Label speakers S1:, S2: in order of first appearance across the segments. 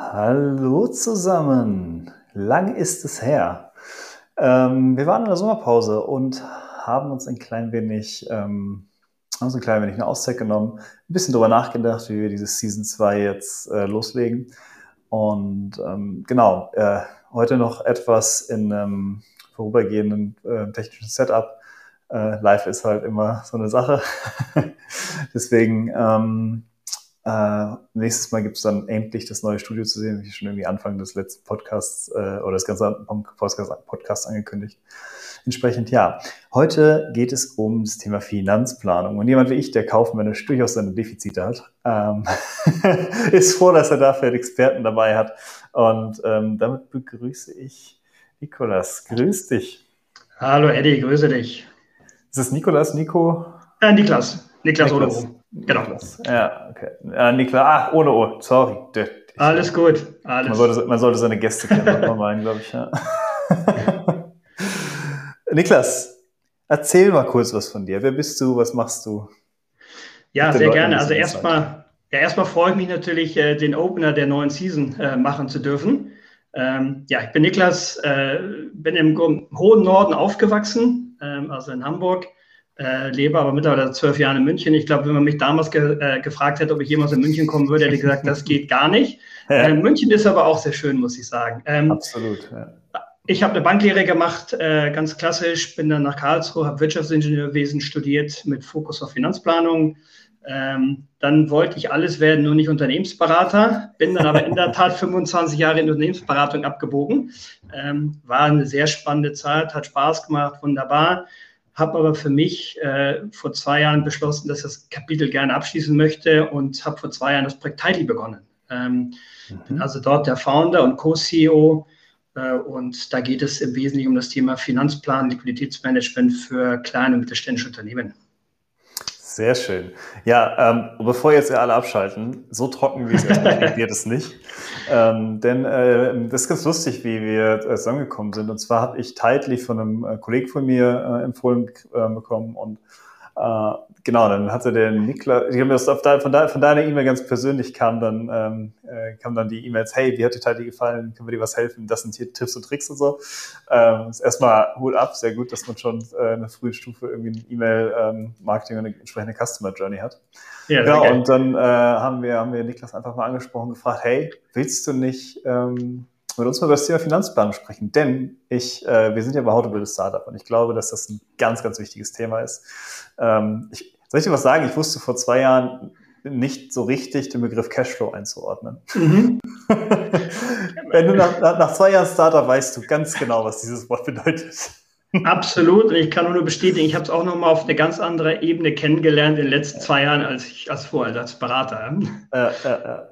S1: Hallo zusammen. Lang ist es her. Ähm, wir waren in der Sommerpause und haben uns ein klein wenig, ähm, haben uns ein klein wenig eine Auszeit genommen, ein bisschen darüber nachgedacht, wie wir dieses Season 2 jetzt äh, loslegen. Und ähm, genau, äh, heute noch etwas in einem vorübergehenden äh, technischen Setup. Äh, live ist halt immer so eine Sache. Deswegen ähm, äh, nächstes Mal gibt es dann endlich das neue Studio zu sehen, wie schon irgendwie Anfang des letzten Podcasts äh, oder das ganze Podcast angekündigt. Entsprechend ja. Heute geht es um das Thema Finanzplanung. Und jemand wie ich, der kaufmännisch durchaus seine Defizite hat, ähm, ist froh, dass er dafür Experten dabei hat. Und ähm, damit begrüße ich Nikolas. Grüß dich.
S2: Hallo Eddie, grüße dich.
S1: Ist es Nikolas, Nico?
S2: Äh, Niklas. Niklas, Niklas. ohne
S1: Genau. Ja, okay. Ja, Niklas, ah, ohne O, sorry.
S2: Ich, alles gut. Alles.
S1: Man, sollte, man sollte seine Gäste kennen, meinen, glaube ich. Ja. Niklas, erzähl mal kurz was von dir. Wer bist du? Was machst du?
S2: Ja, sehr Leuten, gerne. Also erstmal, ja, erstmal freue ich mich natürlich, äh, den Opener der neuen Season äh, machen zu dürfen. Ähm, ja, ich bin Niklas, äh, bin im hohen Norden aufgewachsen, ähm, also in Hamburg äh, lebe aber mittlerweile zwölf Jahren in München. Ich glaube, wenn man mich damals ge äh, gefragt hätte, ob ich jemals in München kommen würde, hätte ich gesagt, das geht gar nicht. Äh, München ist aber auch sehr schön, muss ich sagen.
S1: Ähm, Absolut. Ja.
S2: Ich habe eine Banklehre gemacht, äh, ganz klassisch, bin dann nach Karlsruhe, habe Wirtschaftsingenieurwesen studiert mit Fokus auf Finanzplanung. Ähm, dann wollte ich alles werden, nur nicht Unternehmensberater, bin dann aber in der Tat 25 Jahre in Unternehmensberatung abgebogen. Ähm, war eine sehr spannende Zeit, hat Spaß gemacht, wunderbar habe aber für mich äh, vor zwei Jahren beschlossen, dass ich das Kapitel gerne abschließen möchte und habe vor zwei Jahren das Projekt Tidy begonnen. Ähm, mhm. Bin also dort der Founder und Co-CEO äh, und da geht es im Wesentlichen um das Thema Finanzplan, Liquiditätsmanagement für kleine und mittelständische Unternehmen.
S1: Sehr schön. Ja, ähm, bevor jetzt ihr alle abschalten, so trocken wie es ist, wird es nicht. Ähm, denn äh, das ist ganz lustig, wie wir äh, zusammengekommen sind. Und zwar habe ich Tightly von einem äh, Kollegen von mir äh, empfohlen äh, bekommen und äh, genau, dann hatte der Niklas, ich habe das auf de, von, de, von deiner E-Mail ganz persönlich kam dann, ähm, äh, kam dann die E-Mails, hey, wie hat dir Tati gefallen? Können wir dir was helfen? Das sind hier Tipps und Tricks und so. Ähm, ist erstmal Hut ab, sehr gut, dass man schon äh, eine frühe Stufe irgendwie ein E-Mail-Marketing ähm, und eine entsprechende Customer Journey hat. Ja, genau, und dann äh, haben wir, haben wir Niklas einfach mal angesprochen, gefragt, hey, willst du nicht ähm, mit uns mal über das Thema Finanzplanung sprechen, denn ich, äh, wir sind ja bei How Startup und ich glaube, dass das ein ganz, ganz wichtiges Thema ist. Ähm, ich, soll ich dir was sagen? Ich wusste vor zwei Jahren nicht so richtig den Begriff Cashflow einzuordnen. Mhm. Wenn du nach, nach, zwei Jahren Startup weißt du ganz genau, was dieses Wort bedeutet.
S2: Absolut. Und ich kann nur bestätigen, ich habe es auch nochmal auf eine ganz andere Ebene kennengelernt in den letzten zwei Jahren als ich als vorher als Berater.
S1: Ja, ja, ja.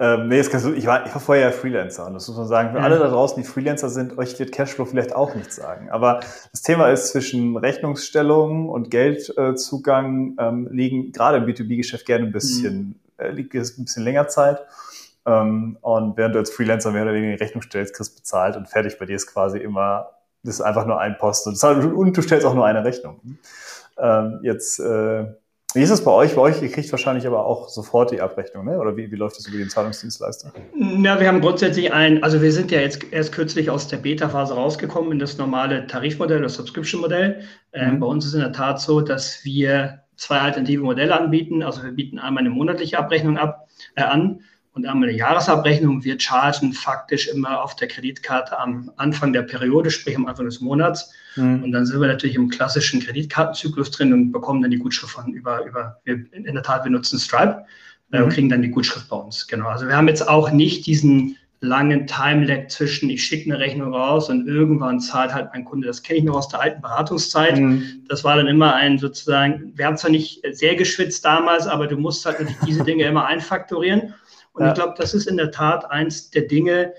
S1: Ähm, nee, du, ich, war, ich war vorher Freelancer und das muss man sagen, für ja. alle da draußen, die Freelancer sind, euch wird Cashflow vielleicht auch nichts sagen. Aber das Thema ist zwischen Rechnungsstellung und Geldzugang ähm, liegen gerade im B2B-Geschäft gerne ein bisschen, mhm. äh, liegt ein bisschen länger Zeit. Ähm, und während du als Freelancer mehr oder weniger die Rechnung stellst, kriegst bezahlt und fertig bei dir ist quasi immer, das ist einfach nur ein Post und, und du stellst auch nur eine Rechnung. Ähm, jetzt äh, wie ist es bei euch? Bei euch, ihr kriegt wahrscheinlich aber auch sofort die Abrechnung, ne? oder wie, wie läuft das über den Zahlungsdienstleister?
S2: Ja, wir haben grundsätzlich ein, also wir sind ja jetzt erst kürzlich aus der Beta-Phase rausgekommen in das normale Tarifmodell, das Subscription-Modell. Ähm, mhm. Bei uns ist in der Tat so, dass wir zwei alternative Modelle anbieten. Also wir bieten einmal eine monatliche Abrechnung ab, äh, an und einmal eine Jahresabrechnung. Wir chargen faktisch immer auf der Kreditkarte am Anfang der Periode, sprich am Anfang des Monats. Mhm. Und dann sind wir natürlich im klassischen Kreditkartenzyklus drin und bekommen dann die Gutschrift von über, über wir, in der Tat, wir nutzen Stripe äh, mhm. und kriegen dann die Gutschrift bei uns. Genau. Also wir haben jetzt auch nicht diesen langen Time-Lag zwischen, ich schicke eine Rechnung raus und irgendwann zahlt halt mein Kunde. Das kenne ich noch aus der alten Beratungszeit. Mhm. Das war dann immer ein sozusagen, wir haben zwar nicht sehr geschwitzt damals, aber du musst halt diese Dinge immer einfaktorieren. Und ja. ich glaube, das ist in der Tat eins der Dinge,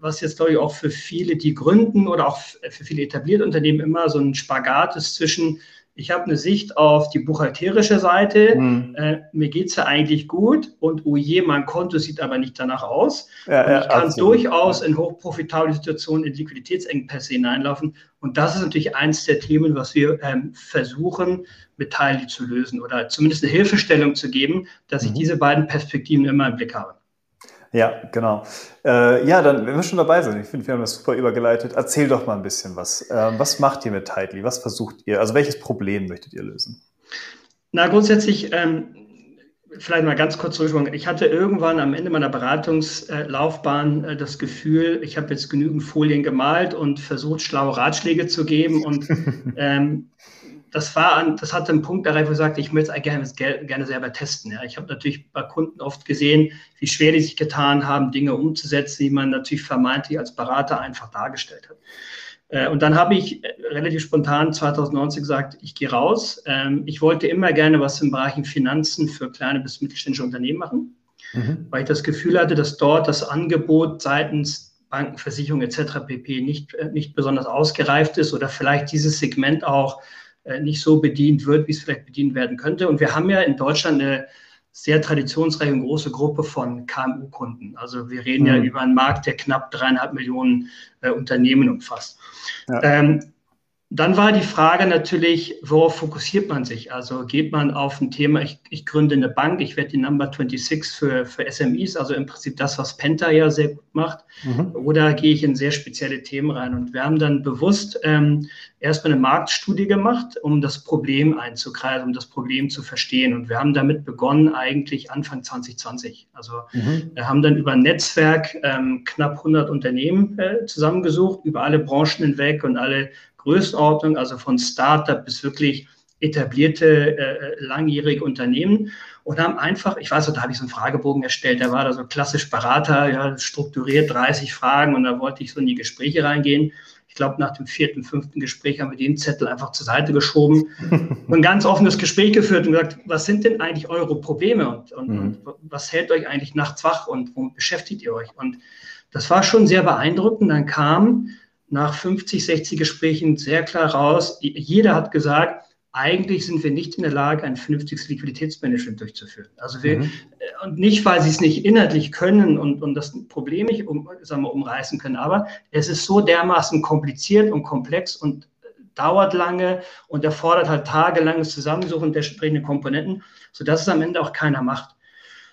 S2: was jetzt, glaube ich, auch für viele, die gründen oder auch für viele etablierte Unternehmen immer so ein Spagat ist zwischen, ich habe eine Sicht auf die buchhalterische Seite, mhm. äh, mir geht es ja eigentlich gut und oh je, mein Konto sieht aber nicht danach aus. Ja, ja, ich kann absolut. durchaus in hochprofitable Situationen in Liquiditätsengpässe hineinlaufen. Und das ist natürlich eins der Themen, was wir ähm, versuchen, mit Teilen zu lösen oder zumindest eine Hilfestellung zu geben, dass ich mhm. diese beiden Perspektiven immer im Blick habe.
S1: Ja, genau. Äh, ja, dann, wenn wir schon dabei sind, ich finde, wir haben das super übergeleitet. Erzähl doch mal ein bisschen was. Ähm, was macht ihr mit Tightly? Was versucht ihr? Also welches Problem möchtet ihr lösen?
S2: Na, grundsätzlich, ähm, vielleicht mal ganz kurz zurück. Ich hatte irgendwann am Ende meiner Beratungslaufbahn äh, das Gefühl, ich habe jetzt genügend Folien gemalt und versucht, schlaue Ratschläge zu geben. Und ähm, das war an, das hatte einen Punkt erreicht, wo ich sagte, ich möchte es gerne, gerne selber testen. Ja. Ich habe natürlich bei Kunden oft gesehen, wie schwer die sich getan haben, Dinge umzusetzen, die man natürlich vermeintlich als Berater einfach dargestellt hat. Äh, und dann habe ich äh, relativ spontan 2019 gesagt, ich gehe raus. Ähm, ich wollte immer gerne was im Bereich Finanzen für kleine bis mittelständische Unternehmen machen, mhm. weil ich das Gefühl hatte, dass dort das Angebot seitens Banken, Versicherungen etc. pp. Nicht, äh, nicht besonders ausgereift ist oder vielleicht dieses Segment auch nicht so bedient wird, wie es vielleicht bedient werden könnte. Und wir haben ja in Deutschland eine sehr traditionsreiche und große Gruppe von KMU-Kunden. Also wir reden mhm. ja über einen Markt, der knapp dreieinhalb Millionen äh, Unternehmen umfasst. Ja. Ähm, dann war die Frage natürlich, worauf fokussiert man sich? Also geht man auf ein Thema, ich, ich gründe eine Bank, ich werde die Number 26 für, für SMEs, also im Prinzip das, was Penta ja sehr gut macht, mhm. oder gehe ich in sehr spezielle Themen rein? Und wir haben dann bewusst ähm, erstmal eine Marktstudie gemacht, um das Problem einzukreisen, um das Problem zu verstehen. Und wir haben damit begonnen eigentlich Anfang 2020. Also mhm. wir haben dann über ein Netzwerk ähm, knapp 100 Unternehmen äh, zusammengesucht, über alle Branchen hinweg und alle Größenordnung, also von Startup bis wirklich etablierte, äh, langjährige Unternehmen und haben einfach, ich weiß, da habe ich so einen Fragebogen erstellt, der war da so klassisch Berater, ja, strukturiert 30 Fragen und da wollte ich so in die Gespräche reingehen. Ich glaube, nach dem vierten, fünften Gespräch haben wir den Zettel einfach zur Seite geschoben und ein ganz offenes Gespräch geführt und gesagt, was sind denn eigentlich eure Probleme und, und, mhm. und was hält euch eigentlich nachts wach und womit beschäftigt ihr euch? Und das war schon sehr beeindruckend. Dann kam nach 50, 60 Gesprächen sehr klar raus, jeder hat gesagt, eigentlich sind wir nicht in der Lage, ein vernünftiges Liquiditätsmanagement durchzuführen. Also wir, mhm. Und nicht, weil sie es nicht inhaltlich können und, und das Problem nicht um, sagen wir, umreißen können, aber es ist so dermaßen kompliziert und komplex und äh, dauert lange und erfordert halt tagelanges Zusammensuchen der entsprechenden Komponenten, sodass es am Ende auch keiner macht.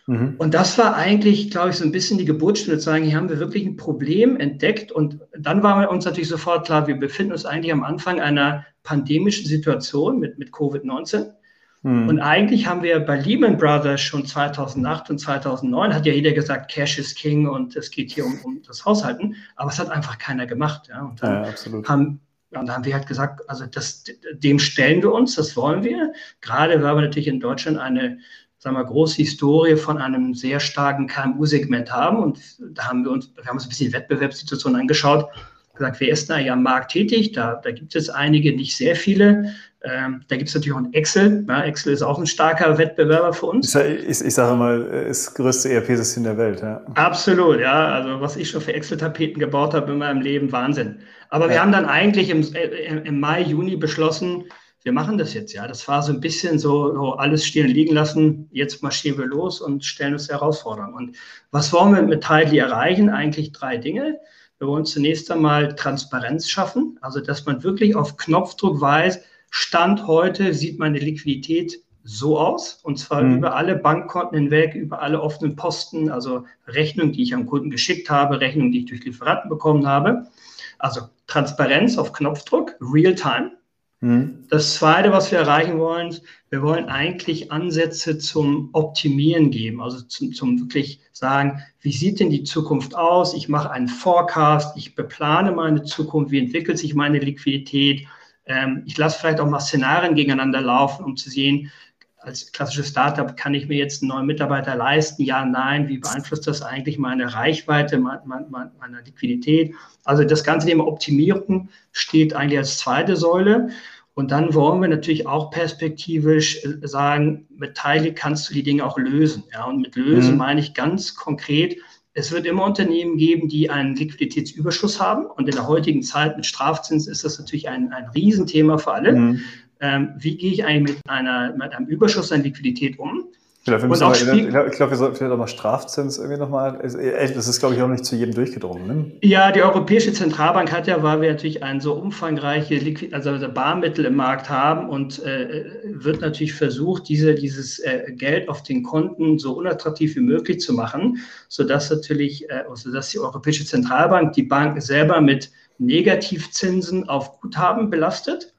S2: Mhm. Und das war eigentlich, glaube ich, so ein bisschen die Geburtsstunde zu sagen, hier haben wir wirklich ein Problem entdeckt. Und dann war uns natürlich sofort klar, wir befinden uns eigentlich am Anfang einer pandemischen Situation mit, mit Covid-19. Mhm. Und eigentlich haben wir bei Lehman Brothers schon 2008 und 2009, hat ja jeder gesagt, Cash is King und es geht hier um, um das Haushalten. Aber es hat einfach keiner gemacht. Ja. Und dann ja, haben und da haben wir halt gesagt, also das, dem stellen wir uns, das wollen wir. Gerade weil wir natürlich in Deutschland eine sagen wir, große Historie von einem sehr starken KMU-Segment haben. Und da haben wir uns, wir haben uns ein bisschen die Wettbewerbssituation angeschaut, gesagt, wer ist da ja am Markt tätig? Da, da gibt es einige, nicht sehr viele. Ähm, da gibt es natürlich auch ein Excel. Ja, Excel ist auch ein starker Wettbewerber für uns.
S1: Ich, ich, ich sage mal, ist das größte ERP-System der Welt. Ja.
S2: Absolut, ja. Also was ich schon für Excel-Tapeten gebaut habe in meinem Leben, Wahnsinn. Aber ja. wir haben dann eigentlich im, äh, im Mai, Juni beschlossen, wir machen das jetzt, ja. Das war so ein bisschen so, so alles stehen und liegen lassen, jetzt marschieren wir los und stellen uns Herausforderungen. Und was wollen wir mit Tidely erreichen? Eigentlich drei Dinge. Wir wollen zunächst einmal Transparenz schaffen, also dass man wirklich auf Knopfdruck weiß, Stand heute sieht meine Liquidität so aus, und zwar mhm. über alle Bankkonten hinweg, über alle offenen Posten, also Rechnungen, die ich am Kunden geschickt habe, Rechnungen, die ich durch Lieferanten bekommen habe. Also Transparenz auf Knopfdruck, Real-Time. Mhm. Das Zweite, was wir erreichen wollen, wir wollen eigentlich Ansätze zum Optimieren geben, also zum, zum wirklich sagen, wie sieht denn die Zukunft aus? Ich mache einen Forecast, ich beplane meine Zukunft, wie entwickelt sich meine Liquidität? Ähm, ich lasse vielleicht auch mal Szenarien gegeneinander laufen, um zu sehen, als klassisches Startup kann ich mir jetzt einen neuen Mitarbeiter leisten? Ja, nein. Wie beeinflusst das eigentlich meine Reichweite, meine, meine, Liquidität? Also das ganze Thema Optimierung steht eigentlich als zweite Säule. Und dann wollen wir natürlich auch perspektivisch äh, sagen, mit Teile kannst du die Dinge auch lösen. Ja, und mit lösen mhm. meine ich ganz konkret, es wird immer Unternehmen geben, die einen Liquiditätsüberschuss haben. Und in der heutigen Zeit mit Strafzins ist das natürlich ein, ein Riesenthema für alle. Mhm. Ähm, wie gehe ich eigentlich mit, einer, mit einem Überschuss an Liquidität um?
S1: Vielleicht und auch Spiel ich glaube, wir sollten vielleicht auch mal Strafzins irgendwie nochmal. Das ist, glaube ich, auch nicht zu jedem durchgedrungen. Ne?
S2: Ja, die Europäische Zentralbank hat ja, weil wir natürlich ein so umfangreiche Liquid also Barmittel im Markt haben und äh, wird natürlich versucht, diese, dieses äh, Geld auf den Konten so unattraktiv wie möglich zu machen, sodass natürlich, äh, sodass die Europäische Zentralbank die Bank selber mit Negativzinsen auf Guthaben belastet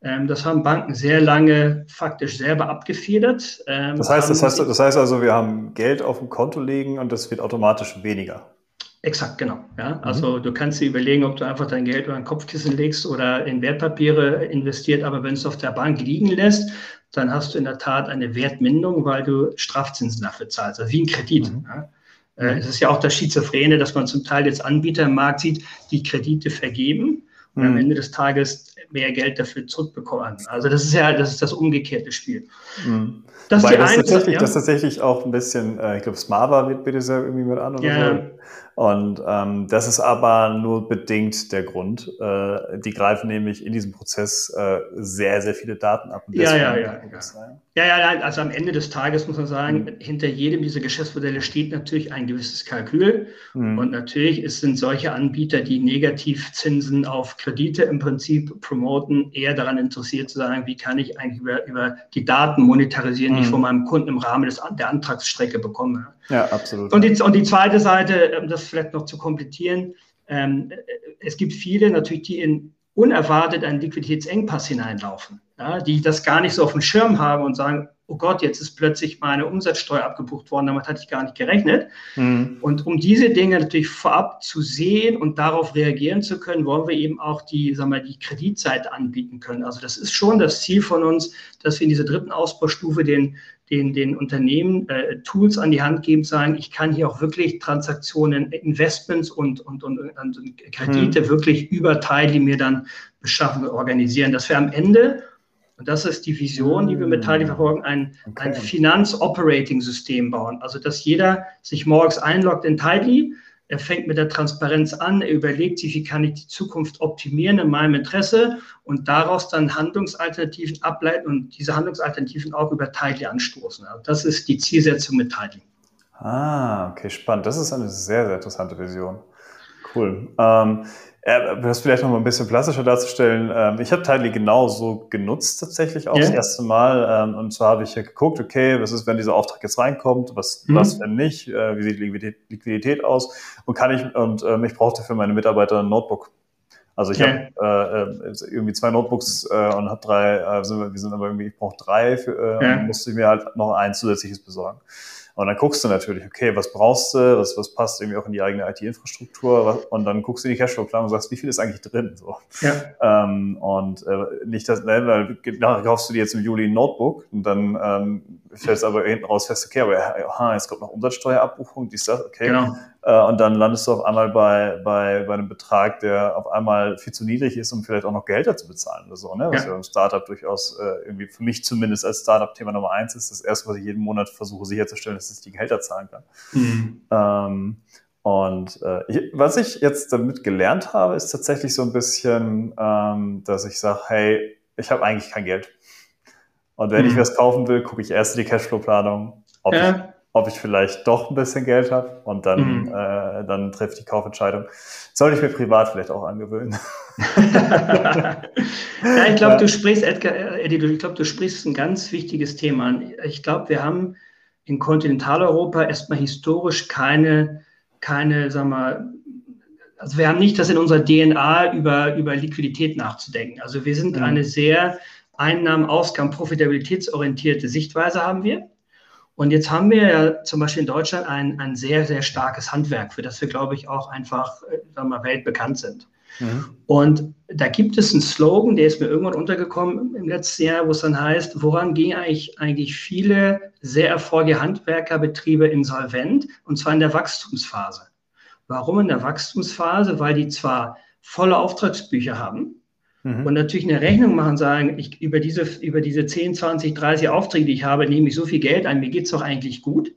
S2: das haben Banken sehr lange faktisch selber abgefedert.
S1: Ähm, das, heißt, das, heißt, das heißt also, wir haben Geld auf dem Konto liegen und das wird automatisch weniger.
S2: Exakt, genau. Ja, mhm. also du kannst dir überlegen, ob du einfach dein Geld über ein Kopfkissen legst oder in Wertpapiere investiert, aber wenn du es auf der Bank liegen lässt, dann hast du in der Tat eine Wertminderung, weil du Strafzinsen dafür zahlst, also wie ein Kredit. Mhm. Ja. Äh, mhm. Es ist ja auch das Schizophrene, dass man zum Teil jetzt Anbieter im Markt sieht, die Kredite vergeben und am mhm. Ende des Tages mehr Geld dafür zurückbekommen. Also das ist ja das ist das umgekehrte Spiel.
S1: Mhm. Das, ist die das, tatsächlich, ja. das tatsächlich auch ein bisschen, äh, ich glaube, Smava wird bitte sehr irgendwie mit an oder ja. so. Und ähm, das ist aber nur bedingt der Grund. Äh, die greifen nämlich in diesem Prozess äh, sehr, sehr viele Daten ab.
S2: Ja, ja, ja, ja. ja, ja. Also am Ende des Tages muss man sagen, mhm. hinter jedem dieser Geschäftsmodelle steht natürlich ein gewisses Kalkül. Mhm. Und natürlich es sind solche Anbieter, die Negativzinsen auf Kredite im Prinzip promoten, eher daran interessiert zu sagen, wie kann ich eigentlich über, über die Daten monetarisieren, die ich mhm. von meinem Kunden im Rahmen des, der Antragsstrecke bekomme.
S1: Ja, absolut.
S2: Und die, und die zweite Seite, ähm, das vielleicht noch zu komplettieren, ähm, es gibt viele natürlich, die in unerwartet einen Liquiditätsengpass hineinlaufen, ja, die das gar nicht so auf dem Schirm haben und sagen, oh Gott, jetzt ist plötzlich meine Umsatzsteuer abgebucht worden, damit hatte ich gar nicht gerechnet. Mhm. Und um diese Dinge natürlich vorab zu sehen und darauf reagieren zu können, wollen wir eben auch die, sagen wir, die Kreditseite anbieten können. Also das ist schon das Ziel von uns, dass wir in dieser dritten Ausbaustufe den, den, den Unternehmen äh, Tools an die Hand geben, sagen, ich kann hier auch wirklich Transaktionen, Investments und, und, und, und Kredite mhm. wirklich über Teil, die mir dann beschaffen, organisieren, dass wir am Ende und das ist die Vision, die wir mit Tali verfolgen, ein, okay. ein Finanz-Operating-System bauen. Also, dass jeder sich morgens einloggt in Tidely, er fängt mit der Transparenz an, er überlegt sich, wie kann ich die Zukunft optimieren in meinem Interesse und daraus dann Handlungsalternativen ableiten und diese Handlungsalternativen auch über Tidely anstoßen. Also das ist die Zielsetzung mit Tidely.
S1: Ah, okay, spannend. Das ist eine sehr, sehr interessante Vision. Cool. Ähm, äh, das vielleicht noch mal ein bisschen plastischer darzustellen. Ähm, ich habe Tidely genauso genutzt tatsächlich auch yeah. das erste Mal. Ähm, und zwar habe ich ja geguckt, okay, was ist, wenn dieser Auftrag jetzt reinkommt, was, mhm. was wenn nicht, äh, wie sieht Liquidität, Liquidität aus und kann ich, und ähm, ich brauchte für meine Mitarbeiter ein Notebook. Also ich okay. habe äh, äh, irgendwie zwei Notebooks äh, und habe drei, äh, sind wir, wir sind aber irgendwie, ich brauche drei, für, äh, ja. musste ich mir halt noch ein zusätzliches besorgen. Und dann guckst du natürlich, okay, was brauchst du, was, was passt irgendwie auch in die eigene IT-Infrastruktur und dann guckst du die Cashflow-Planung und sagst, wie viel ist eigentlich drin? So. Ja. Ähm, und äh, nicht, dass, ne, weil nachher kaufst du dir jetzt im Juli ein Notebook und dann ähm, stellst aber hinten raus fest, okay, aber aha, jetzt kommt noch Umsatzsteuerabbuchung, dies, das, okay. Genau. Äh, und dann landest du auf einmal bei, bei, bei einem Betrag, der auf einmal viel zu niedrig ist, um vielleicht auch noch Gehälter zu bezahlen oder so, ne? Was ja, ja im Startup durchaus äh, irgendwie für mich zumindest als Startup Thema Nummer eins ist. Das erste, was ich jeden Monat versuche sicherzustellen, ist, dass ich die Gehälter zahlen kann. Mhm. Ähm, und äh, was ich jetzt damit gelernt habe, ist tatsächlich so ein bisschen, ähm, dass ich sage, hey, ich habe eigentlich kein Geld. Und wenn mhm. ich was kaufen will, gucke ich erst in die Cashflow-Planung, ob, ja. ich, ob ich vielleicht doch ein bisschen Geld habe und dann, mhm. äh, dann trifft die Kaufentscheidung. Soll ich mir privat vielleicht auch angewöhnen.
S2: ja, ich glaube, du sprichst, Edgar, äh, Eddie, ich glaube, du sprichst ein ganz wichtiges Thema an. Ich glaube, wir haben in Kontinentaleuropa erstmal historisch keine, keine, sag mal, also wir haben nicht das in unserer DNA über, über Liquidität nachzudenken. Also wir sind mhm. eine sehr Einnahmen, Ausgaben, profitabilitätsorientierte Sichtweise haben wir. Und jetzt haben wir ja zum Beispiel in Deutschland ein, ein sehr, sehr starkes Handwerk, für das wir, glaube ich, auch einfach äh, sagen wir mal, weltbekannt sind. Mhm. Und da gibt es einen Slogan, der ist mir irgendwann untergekommen im letzten Jahr, wo es dann heißt, woran gehen eigentlich, eigentlich viele sehr erfolgreiche Handwerkerbetriebe insolvent? Und zwar in der Wachstumsphase. Warum in der Wachstumsphase? Weil die zwar volle Auftragsbücher haben, Mhm. Und natürlich eine Rechnung machen, sagen, ich, über, diese, über diese 10, 20, 30 Aufträge, die ich habe, nehme ich so viel Geld ein, mir geht es doch eigentlich gut.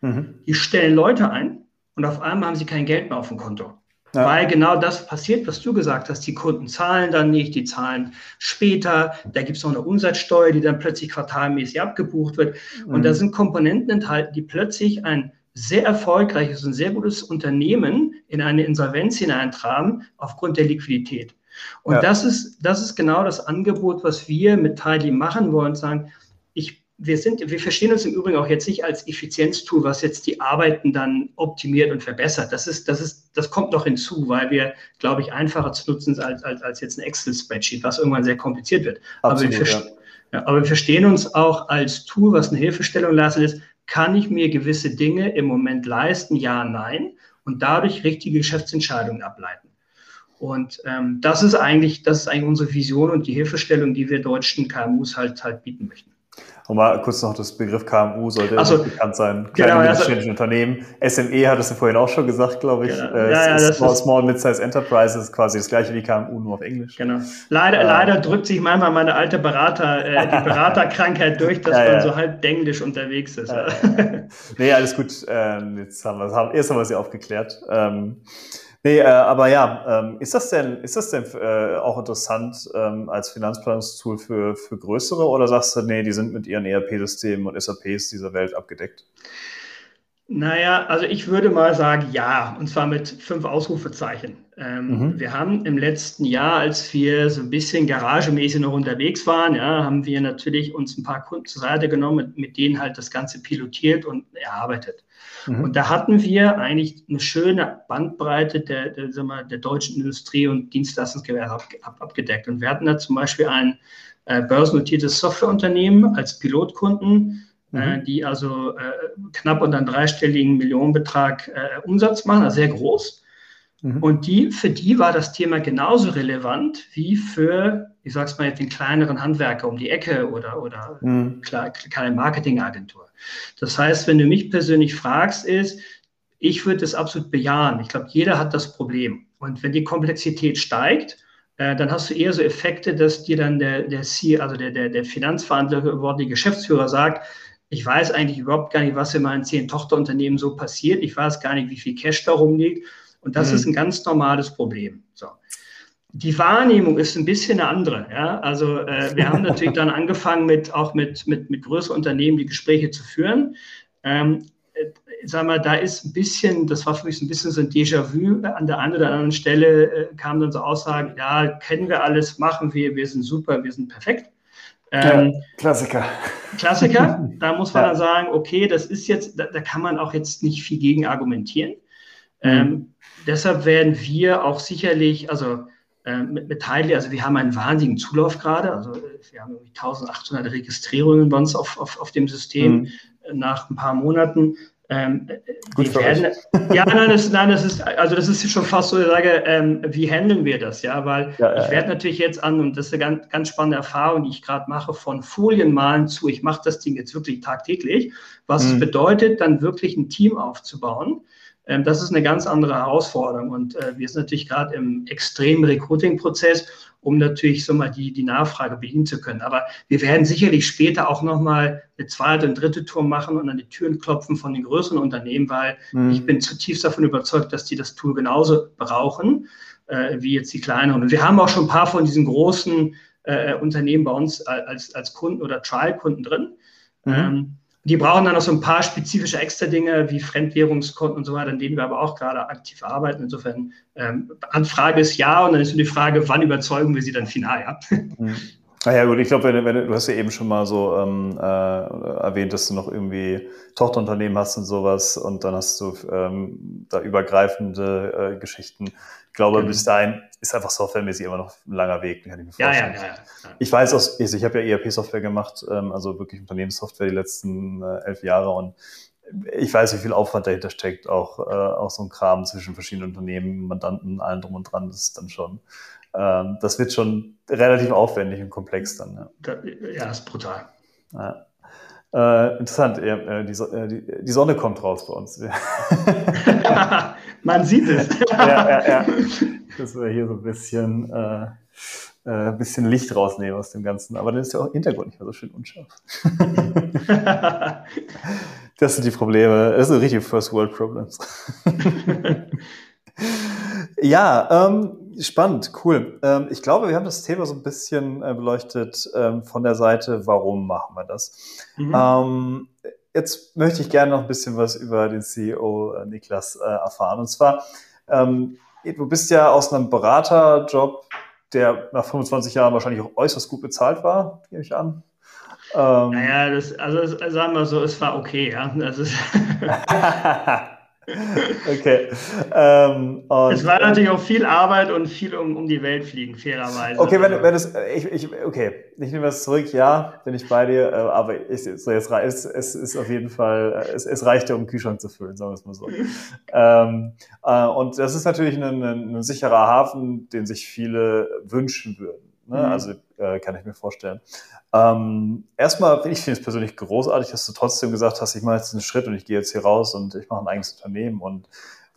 S2: Mhm. Die stellen Leute ein und auf einmal haben sie kein Geld mehr auf dem Konto. Ja. Weil genau das passiert, was du gesagt hast. Die Kunden zahlen dann nicht, die zahlen später. Da gibt es noch eine Umsatzsteuer, die dann plötzlich quartalmäßig abgebucht wird. Mhm. Und da sind Komponenten enthalten, die plötzlich ein sehr erfolgreiches und sehr gutes Unternehmen in eine Insolvenz hineintragen aufgrund der Liquidität. Und ja. das, ist, das ist genau das Angebot, was wir mit Tidy machen wollen, sagen, ich, wir, sind, wir verstehen uns im Übrigen auch jetzt nicht als Effizienztool, was jetzt die Arbeiten dann optimiert und verbessert. Das, ist, das, ist, das kommt noch hinzu, weil wir, glaube ich, einfacher zu nutzen sind als, als, als jetzt ein Excel-Spreadsheet, was irgendwann sehr kompliziert wird. Absolut, aber, wir ja. Ja, aber wir verstehen uns auch als Tool, was eine Hilfestellung leistet ist, kann ich mir gewisse Dinge im Moment leisten? Ja, nein. Und dadurch richtige Geschäftsentscheidungen ableiten. Und ähm, das ist eigentlich, das ist eigentlich unsere Vision und die Hilfestellung, die wir deutschen KMUs halt halt bieten möchten.
S1: Und mal kurz noch das Begriff KMU sollte also, bekannt sein. Kleine genau, mittelständische also, Unternehmen. SME hattest du vorhin auch schon gesagt, glaube ich. Genau. Äh, ja, ja, Small, Small Mid-Size Enterprise ist quasi das gleiche wie KMU, nur auf Englisch.
S2: Genau. Leider, äh, leider drückt sich manchmal meine alte Berater, äh, die Beraterkrankheit durch, dass ja, man so halb denglisch unterwegs ist.
S1: nee, alles gut. Ähm, jetzt haben wir, haben, erst haben wir sie aufgeklärt. Ähm, Nee, äh, aber ja, ähm, ist das denn, ist das denn äh, auch interessant ähm, als Finanzplanungstool für, für größere oder sagst du, nee, die sind mit ihren ERP-Systemen und SAPs dieser Welt abgedeckt?
S2: Naja, also ich würde mal sagen, ja, und zwar mit fünf Ausrufezeichen. Ähm, mhm. Wir haben im letzten Jahr, als wir so ein bisschen garagemäßig noch unterwegs waren, ja, haben wir natürlich uns ein paar Kunden zur Seite genommen, mit, mit denen halt das Ganze pilotiert und erarbeitet. Mhm. Und da hatten wir eigentlich eine schöne Bandbreite der, der, sagen wir, der deutschen Industrie und Dienstleistungsgewerbe ab, ab, abgedeckt. Und wir hatten da zum Beispiel ein äh, börsennotiertes Softwareunternehmen als Pilotkunden, äh, mhm. äh, die also äh, knapp unter einen dreistelligen Millionenbetrag äh, Umsatz machen, also sehr groß. Mhm. Und die, für die war das Thema genauso relevant wie für, ich sag's mal, den kleineren Handwerker um die Ecke oder, oder mhm. kleine Marketingagentur. Das heißt, wenn du mich persönlich fragst, ist, ich würde das absolut bejahen. Ich glaube, jeder hat das Problem. Und wenn die Komplexität steigt, äh, dann hast du eher so Effekte, dass dir dann der, der C, also der, der, der Finanzverantwortliche, Geschäftsführer sagt, ich weiß eigentlich überhaupt gar nicht, was in meinen zehn Tochterunternehmen so passiert. Ich weiß gar nicht, wie viel Cash da rumliegt. Und das mhm. ist ein ganz normales Problem. So. Die Wahrnehmung ist ein bisschen eine andere. Ja? Also äh, wir haben natürlich dann angefangen, mit, auch mit, mit, mit größeren Unternehmen die Gespräche zu führen. Ähm, äh, sag mal, da ist ein bisschen, das war für mich so ein bisschen so ein Déjà-vu. An der einen oder anderen Stelle äh, kamen dann so Aussagen, ja, kennen wir alles, machen wir, wir sind super, wir sind perfekt.
S1: Ähm, ja, Klassiker.
S2: Klassiker. Da muss man ja. dann sagen, okay, das ist jetzt, da, da, kann man auch jetzt nicht viel gegen argumentieren. Mhm. Ähm, deshalb werden wir auch sicherlich, also mit, mit Heidli, also wir haben einen wahnsinnigen Zulauf gerade, also wir haben 1800 Registrierungen bei uns auf, auf, auf dem System mhm. nach ein paar Monaten. Ähm, Gut werden, ja, nein das, nein, das ist, also das ist schon fast so, ich sage, ähm, wie handeln wir das, ja, weil ja, ja, ich werde natürlich jetzt an, und das ist eine ganz, ganz spannende Erfahrung, die ich gerade mache, von Folienmalen zu, ich mache das Ding jetzt wirklich tagtäglich, was mhm. bedeutet, dann wirklich ein Team aufzubauen, ähm, das ist eine ganz andere Herausforderung. Und äh, wir sind natürlich gerade im extremen Recruiting-Prozess, um natürlich so mal die, die Nachfrage bedienen zu können. Aber wir werden sicherlich später auch nochmal eine zweite und dritte Tour machen und an die Türen klopfen von den größeren Unternehmen, weil mhm. ich bin zutiefst davon überzeugt, dass die das Tool genauso brauchen äh, wie jetzt die kleineren. Und wir haben auch schon ein paar von diesen großen äh, Unternehmen bei uns als, als Kunden oder Trial-Kunden drin. Mhm. Ähm, die brauchen dann noch so ein paar spezifische extra Dinge wie Fremdwährungskonten und so weiter, an denen wir aber auch gerade aktiv arbeiten. Insofern, ähm, Anfrage ist ja und dann ist nur die Frage, wann überzeugen wir sie dann final, ja.
S1: Mhm. Ah ja gut, ich glaube, wenn, wenn, du hast ja eben schon mal so ähm, äh, erwähnt, dass du noch irgendwie Tochterunternehmen hast und sowas und dann hast du ähm, da übergreifende äh, Geschichten. Ich glaube, mhm. bis dahin ist einfach softwaremäßig immer noch ein langer Weg, kann ich mir vorstellen. Ja, ja, ja, ja. Ich weiß aus, ich habe ja ERP-Software gemacht, ähm, also wirklich Unternehmenssoftware die letzten äh, elf Jahre und ich weiß, wie viel Aufwand dahinter steckt, auch, äh, auch so ein Kram zwischen verschiedenen Unternehmen, Mandanten, allen drum und dran, das ist dann schon ähm, das wird schon relativ aufwendig und komplex dann.
S2: Ja, ja ist brutal.
S1: Ja. Äh, interessant, äh, die, äh, die, die, Sonne kommt raus bei uns.
S2: Man sieht es. ja, ja, ja.
S1: Dass wir hier so ein bisschen, äh, äh, bisschen Licht rausnehmen aus dem Ganzen. Aber dann ist der Hintergrund nicht mehr so schön unscharf. das sind die Probleme. Das sind richtige First World Problems. Ja, ähm, spannend, cool. Ähm, ich glaube, wir haben das Thema so ein bisschen äh, beleuchtet ähm, von der Seite, warum machen wir das. Mhm. Ähm, jetzt möchte ich gerne noch ein bisschen was über den CEO äh, Niklas äh, erfahren. Und zwar, du bist ja aus einem Beraterjob, der nach 25 Jahren wahrscheinlich auch äußerst gut bezahlt war, nehme ich an.
S2: Naja, das, also sagen wir so, es war okay, ja. Also,
S1: okay.
S2: Ähm, es war natürlich auch viel Arbeit und viel um, um die Welt fliegen, fairerweise.
S1: Okay, wenn, wenn es, ich, ich, okay, ich nehme das zurück, ja, bin ich bei dir, äh, aber ich, so jetzt, es, es ist auf jeden Fall, es, es reichte, um einen Kühlschrank zu füllen, sagen wir es mal so. ähm, äh, und das ist natürlich ein, ein, ein sicherer Hafen, den sich viele wünschen würden. Ne? Mhm. Also äh, kann ich mir vorstellen. Ähm, erstmal, ich finde es persönlich großartig, dass du trotzdem gesagt hast, ich mache jetzt einen Schritt und ich gehe jetzt hier raus und ich mache ein eigenes Unternehmen und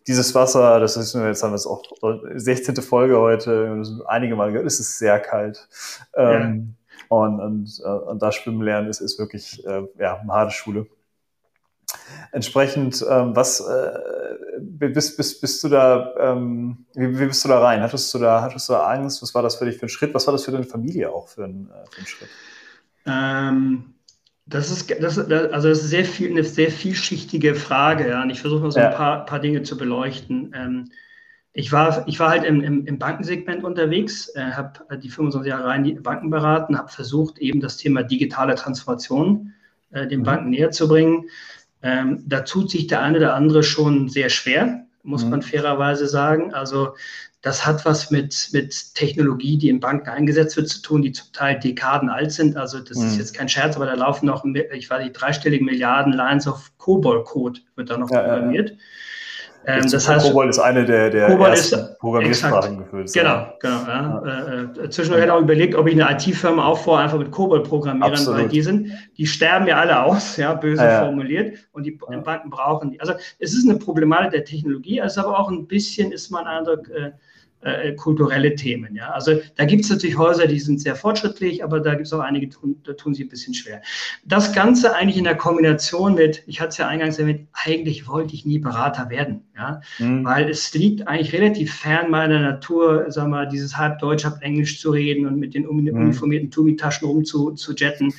S1: dieses Wasser, das ist jetzt haben wir es auch 16. Folge heute, einige Mal gehört, es ist sehr kalt. Ähm, ja. und, und, äh, und da schwimmen lernen ist, ist wirklich äh, ja, eine harte Schule. Entsprechend, ähm, was äh, bist, bist, bist du da, ähm, wie, wie bist du da rein? Hattest du da, hattest du da Angst? Was war das für dich für ein Schritt? Was war das für deine Familie auch für ein, äh, für ein Schritt?
S2: Ähm, das ist, das, also das ist sehr viel, eine sehr vielschichtige Frage. Ja. Und ich versuche mal so ja. ein paar, paar Dinge zu beleuchten. Ähm, ich war, ich war halt im, im, im Bankensegment unterwegs, äh, habe die 25 Jahre rein die Banken beraten, habe versucht, eben das Thema digitale Transformation äh, den mhm. Banken näher zu bringen. Ähm, da tut sich der eine oder andere schon sehr schwer, muss mhm. man fairerweise sagen. Also das hat was mit, mit Technologie, die in Banken eingesetzt wird, zu tun, die zum Teil Dekaden alt sind. Also das mhm. ist jetzt kein Scherz, aber da laufen noch, ich weiß nicht, dreistellige Milliarden Lines of COBOL-Code wird da noch ja, programmiert. Ja, ja.
S1: Ähm, das heißt, Cobol ist eine der, der
S2: Cobol ersten Programmiersprachen gefühlt. Genau, genau. Ja. Ja. Äh, zwischendurch hätte ich auch überlegt, ob ich eine IT-Firma aufbaue, einfach mit Absolut. weil die sind, die sterben ja alle aus, ja, böse ja, formuliert, und die Banken brauchen die. Also es ist eine Problematik der Technologie, es ist aber auch ein bisschen, ist mein Eindruck, äh, äh, kulturelle Themen. Ja? Also da gibt es natürlich Häuser, die sind sehr fortschrittlich, aber da gibt es auch einige, tun, da tun sie ein bisschen schwer. Das Ganze eigentlich in der Kombination mit, ich hatte es ja eingangs erwähnt, eigentlich wollte ich nie Berater werden, ja? Mhm. weil es liegt eigentlich relativ fern meiner Natur, sag mal, dieses halb Deutsch, halb Englisch zu reden und mit den mhm. uniformierten Tumi-Taschen rum zu, zu jetten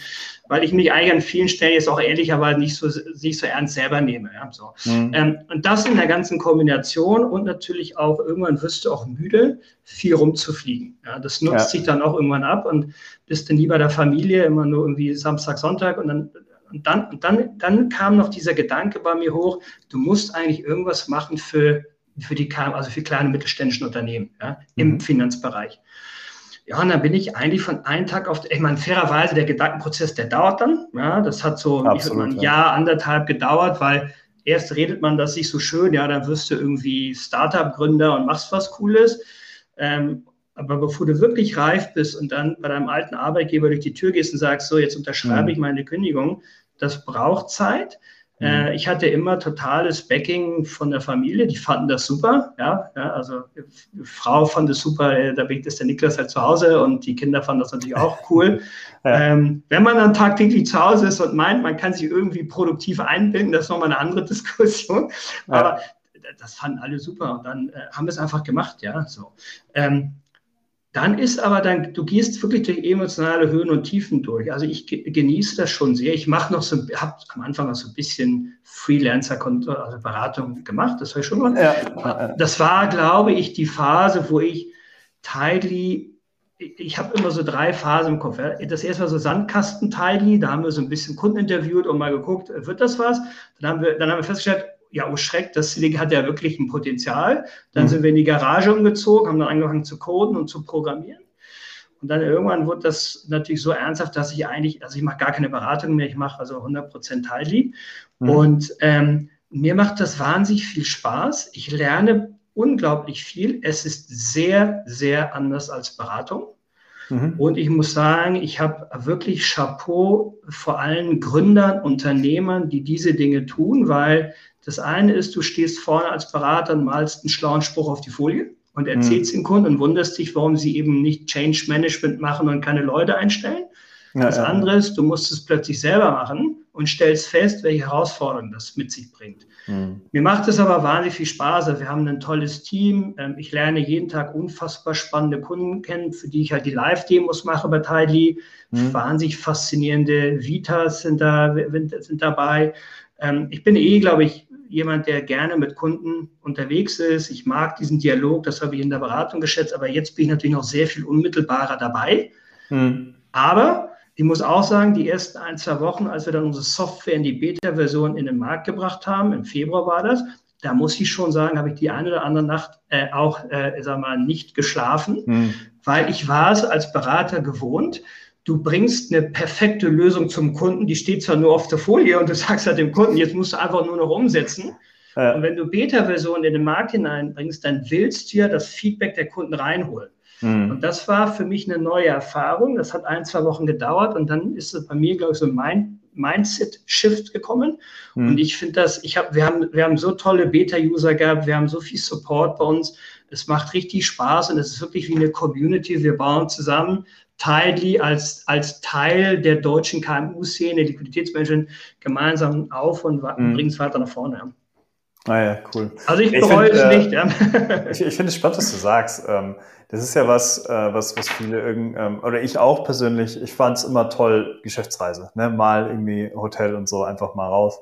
S2: weil ich mich eigentlich an vielen Stellen jetzt auch ehrlicherweise nicht so, nicht so ernst selber nehme. Ja, so. Mhm. Ähm, und das in der ganzen Kombination und natürlich auch irgendwann wirst du auch müde, viel rumzufliegen. Ja, das nutzt ja. sich dann auch irgendwann ab und bist dann nie bei der Familie, immer nur irgendwie Samstag, Sonntag und dann und dann, und dann, dann kam noch dieser Gedanke bei mir hoch, du musst eigentlich irgendwas machen für, für die also für kleine mittelständischen Unternehmen ja, im mhm. Finanzbereich. Ja, und dann bin ich eigentlich von einem Tag auf, ich meine, fairerweise, der Gedankenprozess, der dauert dann. Ja, das hat so Absolut, ein Jahr, anderthalb gedauert, weil erst redet man das sich so schön, ja, dann wirst du irgendwie Startup-Gründer und machst was Cooles. Ähm, aber bevor du wirklich reif bist und dann bei deinem alten Arbeitgeber durch die Tür gehst und sagst, so, jetzt unterschreibe mhm. ich meine Kündigung, das braucht Zeit. Mhm. Äh, ich hatte immer totales Backing von der Familie, die fanden das super. Ja, ja also die Frau fand es super, äh, da ist der Niklas halt zu Hause und die Kinder fanden das natürlich auch cool. ja. ähm, wenn man dann tagtäglich zu Hause ist und meint, man kann sich irgendwie produktiv einbinden, das ist nochmal eine andere Diskussion. Ja. Aber das fanden alle super und dann äh, haben wir es einfach gemacht, ja. So. Ähm, dann ist aber dann, du gehst wirklich durch emotionale Höhen und Tiefen durch. Also ich genieße das schon sehr. Ich mache noch so, habe am Anfang noch so ein bisschen Freelancer, also Beratung gemacht. Das habe ich schon mal. Ja. Das war, glaube ich, die Phase, wo ich Tidely ich habe immer so drei Phasen im Kopf. Das erste war so Sandkasten-Tidely, da haben wir so ein bisschen Kunden interviewt und mal geguckt, wird das was? Dann haben wir, dann haben wir festgestellt, ja, oh Schreck, das Ding hat ja wirklich ein Potenzial. Dann mhm. sind wir in die Garage umgezogen, haben dann angefangen zu coden und zu programmieren. Und dann irgendwann wurde das natürlich so ernsthaft, dass ich eigentlich, also ich mache gar keine Beratung mehr, ich mache also 100% Teillead. Mhm. Und ähm, mir macht das wahnsinnig viel Spaß. Ich lerne unglaublich viel. Es ist sehr, sehr anders als Beratung. Mhm. Und ich muss sagen, ich habe wirklich Chapeau vor allen Gründern, Unternehmern, die diese Dinge tun, weil das eine ist, du stehst vorne als Berater und malst einen schlauen Spruch auf die Folie und erzählst mhm. den Kunden und wunderst dich, warum sie eben nicht Change Management machen und keine Leute einstellen. Ja, das ja. andere ist, du musst es plötzlich selber machen und stellst fest, welche Herausforderungen das mit sich bringt. Mhm. Mir macht es aber wahnsinnig viel Spaß. Also wir haben ein tolles Team. Ähm, ich lerne jeden Tag unfassbar spannende Kunden kennen, für die ich halt die Live-Demos mache bei Tidely. Mhm. Wahnsinnig faszinierende Vitas sind da, sind dabei. Ähm, ich bin eh, glaube ich, jemand, der gerne mit Kunden unterwegs ist. Ich mag diesen Dialog, das habe ich in der Beratung geschätzt, aber jetzt bin ich natürlich noch sehr viel unmittelbarer dabei. Mhm. Aber ich muss auch sagen, die ersten ein, zwei Wochen, als wir dann unsere Software in die Beta-Version in den Markt gebracht haben, im Februar war das, da muss ich schon sagen, habe ich die eine oder andere Nacht äh, auch, äh, sag mal, nicht geschlafen, mhm. weil ich war es als Berater gewohnt. Du bringst eine perfekte Lösung zum Kunden, die steht zwar nur auf der Folie und du sagst halt dem Kunden, jetzt musst du einfach nur noch umsetzen. Ja. Und wenn du Beta-Versionen in den Markt hineinbringst, dann willst du ja das Feedback der Kunden reinholen. Mhm. Und das war für mich eine neue Erfahrung. Das hat ein, zwei Wochen gedauert und dann ist es bei mir, glaube ich, so ein Mindset-Shift gekommen. Mhm. Und ich finde das, ich habe, wir haben, wir haben so tolle Beta-User gehabt, wir haben so viel Support bei uns. Es macht richtig Spaß und es ist wirklich wie eine Community. Wir bauen zusammen Tidely als, als Teil der deutschen KMU-Szene, Liquiditätsmanagement, gemeinsam auf und mhm. bringen es weiter nach vorne.
S1: Ah ja, cool.
S2: Also ich bereue es äh, nicht. Ja.
S1: ich, ich finde es spannend, was du sagst. Ähm, das ist ja was, äh, was, was viele irgend, ähm, oder ich auch persönlich, ich fand es immer toll, Geschäftsreise. Ne? Mal irgendwie Hotel und so einfach mal raus.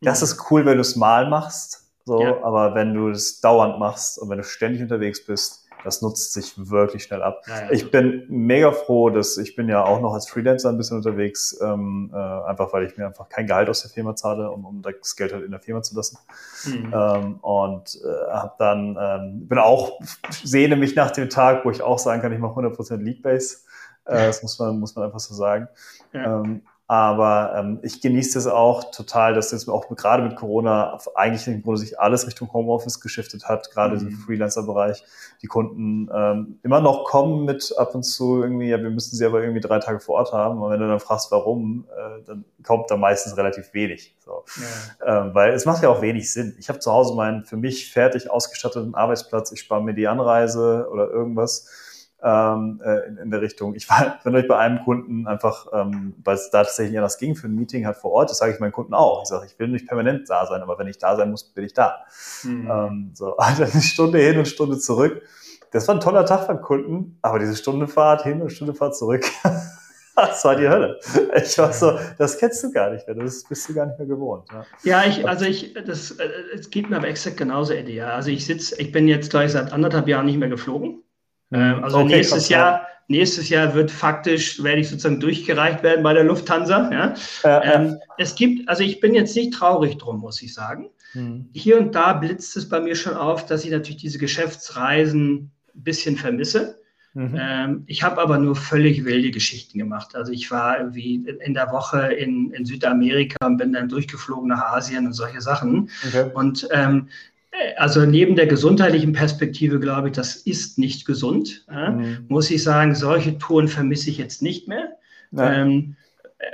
S1: Das mhm. ist cool, wenn du es mal machst, so, ja. aber wenn du es dauernd machst und wenn du ständig unterwegs bist, das nutzt sich wirklich schnell ab. Ja, ja. Ich bin mega froh, dass ich bin ja auch noch als Freelancer ein bisschen unterwegs, ähm, äh, einfach weil ich mir einfach kein Gehalt aus der Firma zahle, um, um das Geld halt in der Firma zu lassen. Mhm. Ähm, und äh, habe dann, ähm, bin auch, sehne mich nach dem Tag, wo ich auch sagen kann, ich mache 100% Lead Base. Äh, das muss man, muss man einfach so sagen. Ja. Ähm, aber ähm, ich genieße es auch total, dass jetzt auch gerade mit Corona eigentlich im Grunde sich alles Richtung Homeoffice geschiftet hat, gerade mhm. im Freelancer-Bereich. Die Kunden ähm, immer noch kommen mit ab und zu irgendwie, ja, wir müssen sie aber irgendwie drei Tage vor Ort haben. Und wenn du dann fragst, warum, äh, dann kommt da meistens relativ wenig. So. Ja. Ähm, weil es macht ja auch wenig Sinn. Ich habe zu Hause meinen für mich fertig ausgestatteten Arbeitsplatz, ich spare mir die Anreise oder irgendwas ähm, äh, in, in, der Richtung. Ich war, wenn euch bei einem Kunden einfach, ähm, weil es da tatsächlich anders ging für ein Meeting halt vor Ort, das sage ich meinen Kunden auch. Ich sage, ich will nicht permanent da sein, aber wenn ich da sein muss, bin ich da. Mhm. Ähm, so, also eine Stunde hin und Stunde zurück. Das war ein toller Tag beim Kunden, aber diese Stunde Fahrt hin und Stunde Fahrt zurück. Das war die Hölle. Ich war so, das kennst du gar nicht mehr, das bist du gar nicht mehr gewohnt.
S2: Ja, ja ich, also ich, das, äh, es geht mir aber exakt genauso, Eddie. Also ich sitze, ich bin jetzt gleich seit anderthalb Jahren nicht mehr geflogen. Ähm, also okay, nächstes Jahr, nächstes Jahr wird faktisch, werde ich sozusagen durchgereicht werden bei der Lufthansa. Ja? ja, ähm, Es gibt, also ich bin jetzt nicht traurig drum, muss ich sagen. Mhm. Hier und da blitzt es bei mir schon auf, dass ich natürlich diese Geschäftsreisen ein bisschen vermisse. Mhm. Ähm, ich habe aber nur völlig wilde Geschichten gemacht. Also ich war irgendwie in der Woche in, in Südamerika und bin dann durchgeflogen nach Asien und solche Sachen. Okay. Und ähm, also neben der gesundheitlichen Perspektive glaube ich, das ist nicht gesund. Mhm. Muss ich sagen, solche Touren vermisse ich jetzt nicht mehr. Ähm,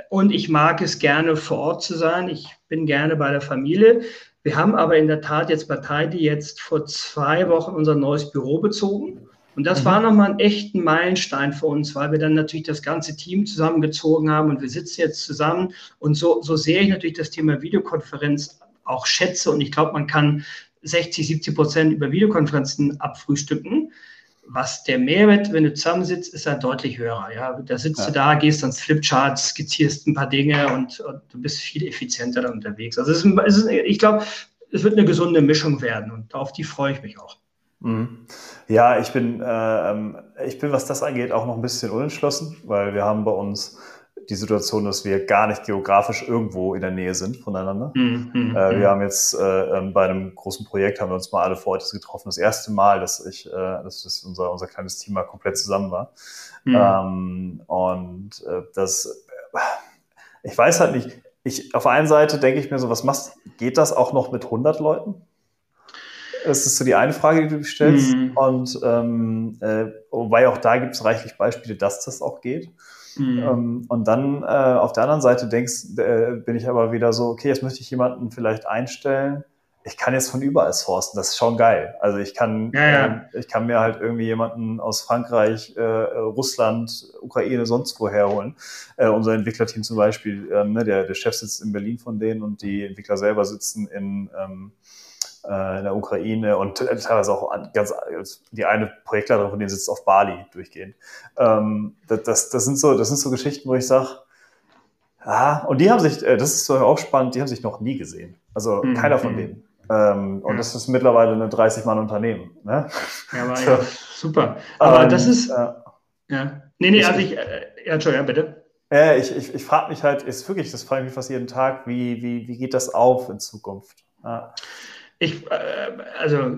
S2: und ich mag es gerne vor Ort zu sein. Ich bin gerne bei der Familie. Wir haben aber in der Tat jetzt bei Tidy jetzt vor zwei Wochen unser neues Büro bezogen. Und das mhm. war nochmal ein echter Meilenstein für uns, weil wir dann natürlich das ganze Team zusammengezogen haben und wir sitzen jetzt zusammen. Und so, so sehr ich natürlich das Thema Videokonferenz auch schätze und ich glaube, man kann 60, 70 Prozent über Videokonferenzen abfrühstücken. Was der Mehrwert, wenn du zusammensitzt, ist halt deutlich höher. Ja, da sitzt ja. du da, gehst ans Flipchart, skizzierst ein paar Dinge und, und du bist viel effizienter dann unterwegs. Also es ist, es ist, ich glaube, es wird eine gesunde Mischung werden und auf die freue ich mich auch.
S1: Mhm. Ja, ich bin, äh, ähm, ich bin, was das angeht, auch noch ein bisschen unentschlossen, weil wir haben bei uns die Situation, dass wir gar nicht geografisch irgendwo in der Nähe sind voneinander. Mhm, mhm äh, wir mhm. haben jetzt äh, ähm, bei einem großen Projekt haben wir uns mal alle vor Ort getroffen. Das erste Mal, dass ich, äh, dass das unser, unser kleines Team mal komplett zusammen war. Mhm. Ähm, und äh, das, ich weiß halt nicht, ich, auf der einen Seite denke ich mir so, was machst, geht das auch noch mit 100 Leuten? Das ist so die eine Frage, die du stellst. Mhm. Und ähm, äh, wobei auch da gibt es reichlich Beispiele, dass das auch geht. Mhm. Ähm, und dann äh, auf der anderen Seite denkst, äh, bin ich aber wieder so, okay, jetzt möchte ich jemanden vielleicht einstellen, ich kann jetzt von überall sourcen, das ist schon geil. Also ich kann, ja, ja. Äh, ich kann mir halt irgendwie jemanden aus Frankreich, äh, Russland, Ukraine, sonst wo herholen. Äh, unser Entwicklerteam zum Beispiel, ähm, ne, der, der Chef sitzt in Berlin von denen und die Entwickler selber sitzen in, ähm, äh, in der Ukraine und teilweise auch ganz, die eine Projektleiterin von denen sitzt auf Bali durchgehend. Ähm, das, das, das, sind so, das sind so Geschichten, wo ich sage, ah, und die haben sich, äh, das ist auch spannend, die haben sich noch nie gesehen. Also mhm. keiner von denen. Ähm, und ja. das ist mittlerweile eine 30-Mann-Unternehmen. Ne?
S2: Ja, aber so. ja, super. Aber ähm, das ist. Äh, ja. Nee, nee, also ich. Äh, ja, Entschuldigung, bitte.
S1: Ja, ich, ich, ich frage mich halt, ist wirklich, das frage ich mich fast jeden Tag, wie, wie, wie geht das auf in Zukunft? Ja.
S2: Ich, äh, also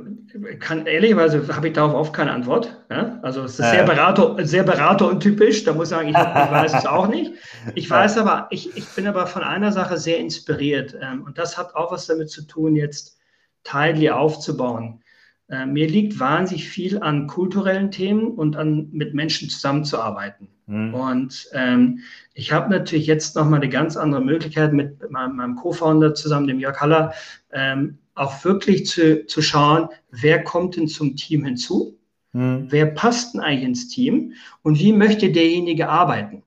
S2: kann ehrlicherweise habe ich darauf oft keine Antwort. Ja? Also es ist sehr Berater, sehr Berater untypisch. Da muss ich sagen, ich, ich weiß es auch nicht. Ich weiß aber, ich, ich bin aber von einer Sache sehr inspiriert. Ähm, und das hat auch was damit zu tun, jetzt Tidely aufzubauen. Äh, mir liegt wahnsinnig viel an kulturellen Themen und an mit Menschen zusammenzuarbeiten. Mhm. Und ähm, ich habe natürlich jetzt noch mal eine ganz andere Möglichkeit mit meinem, meinem Co-Founder zusammen, dem Jörg Haller, ähm, auch wirklich zu, zu schauen, wer kommt denn zum Team hinzu? Mhm. Wer passt denn eigentlich ins Team? Und wie möchte derjenige arbeiten?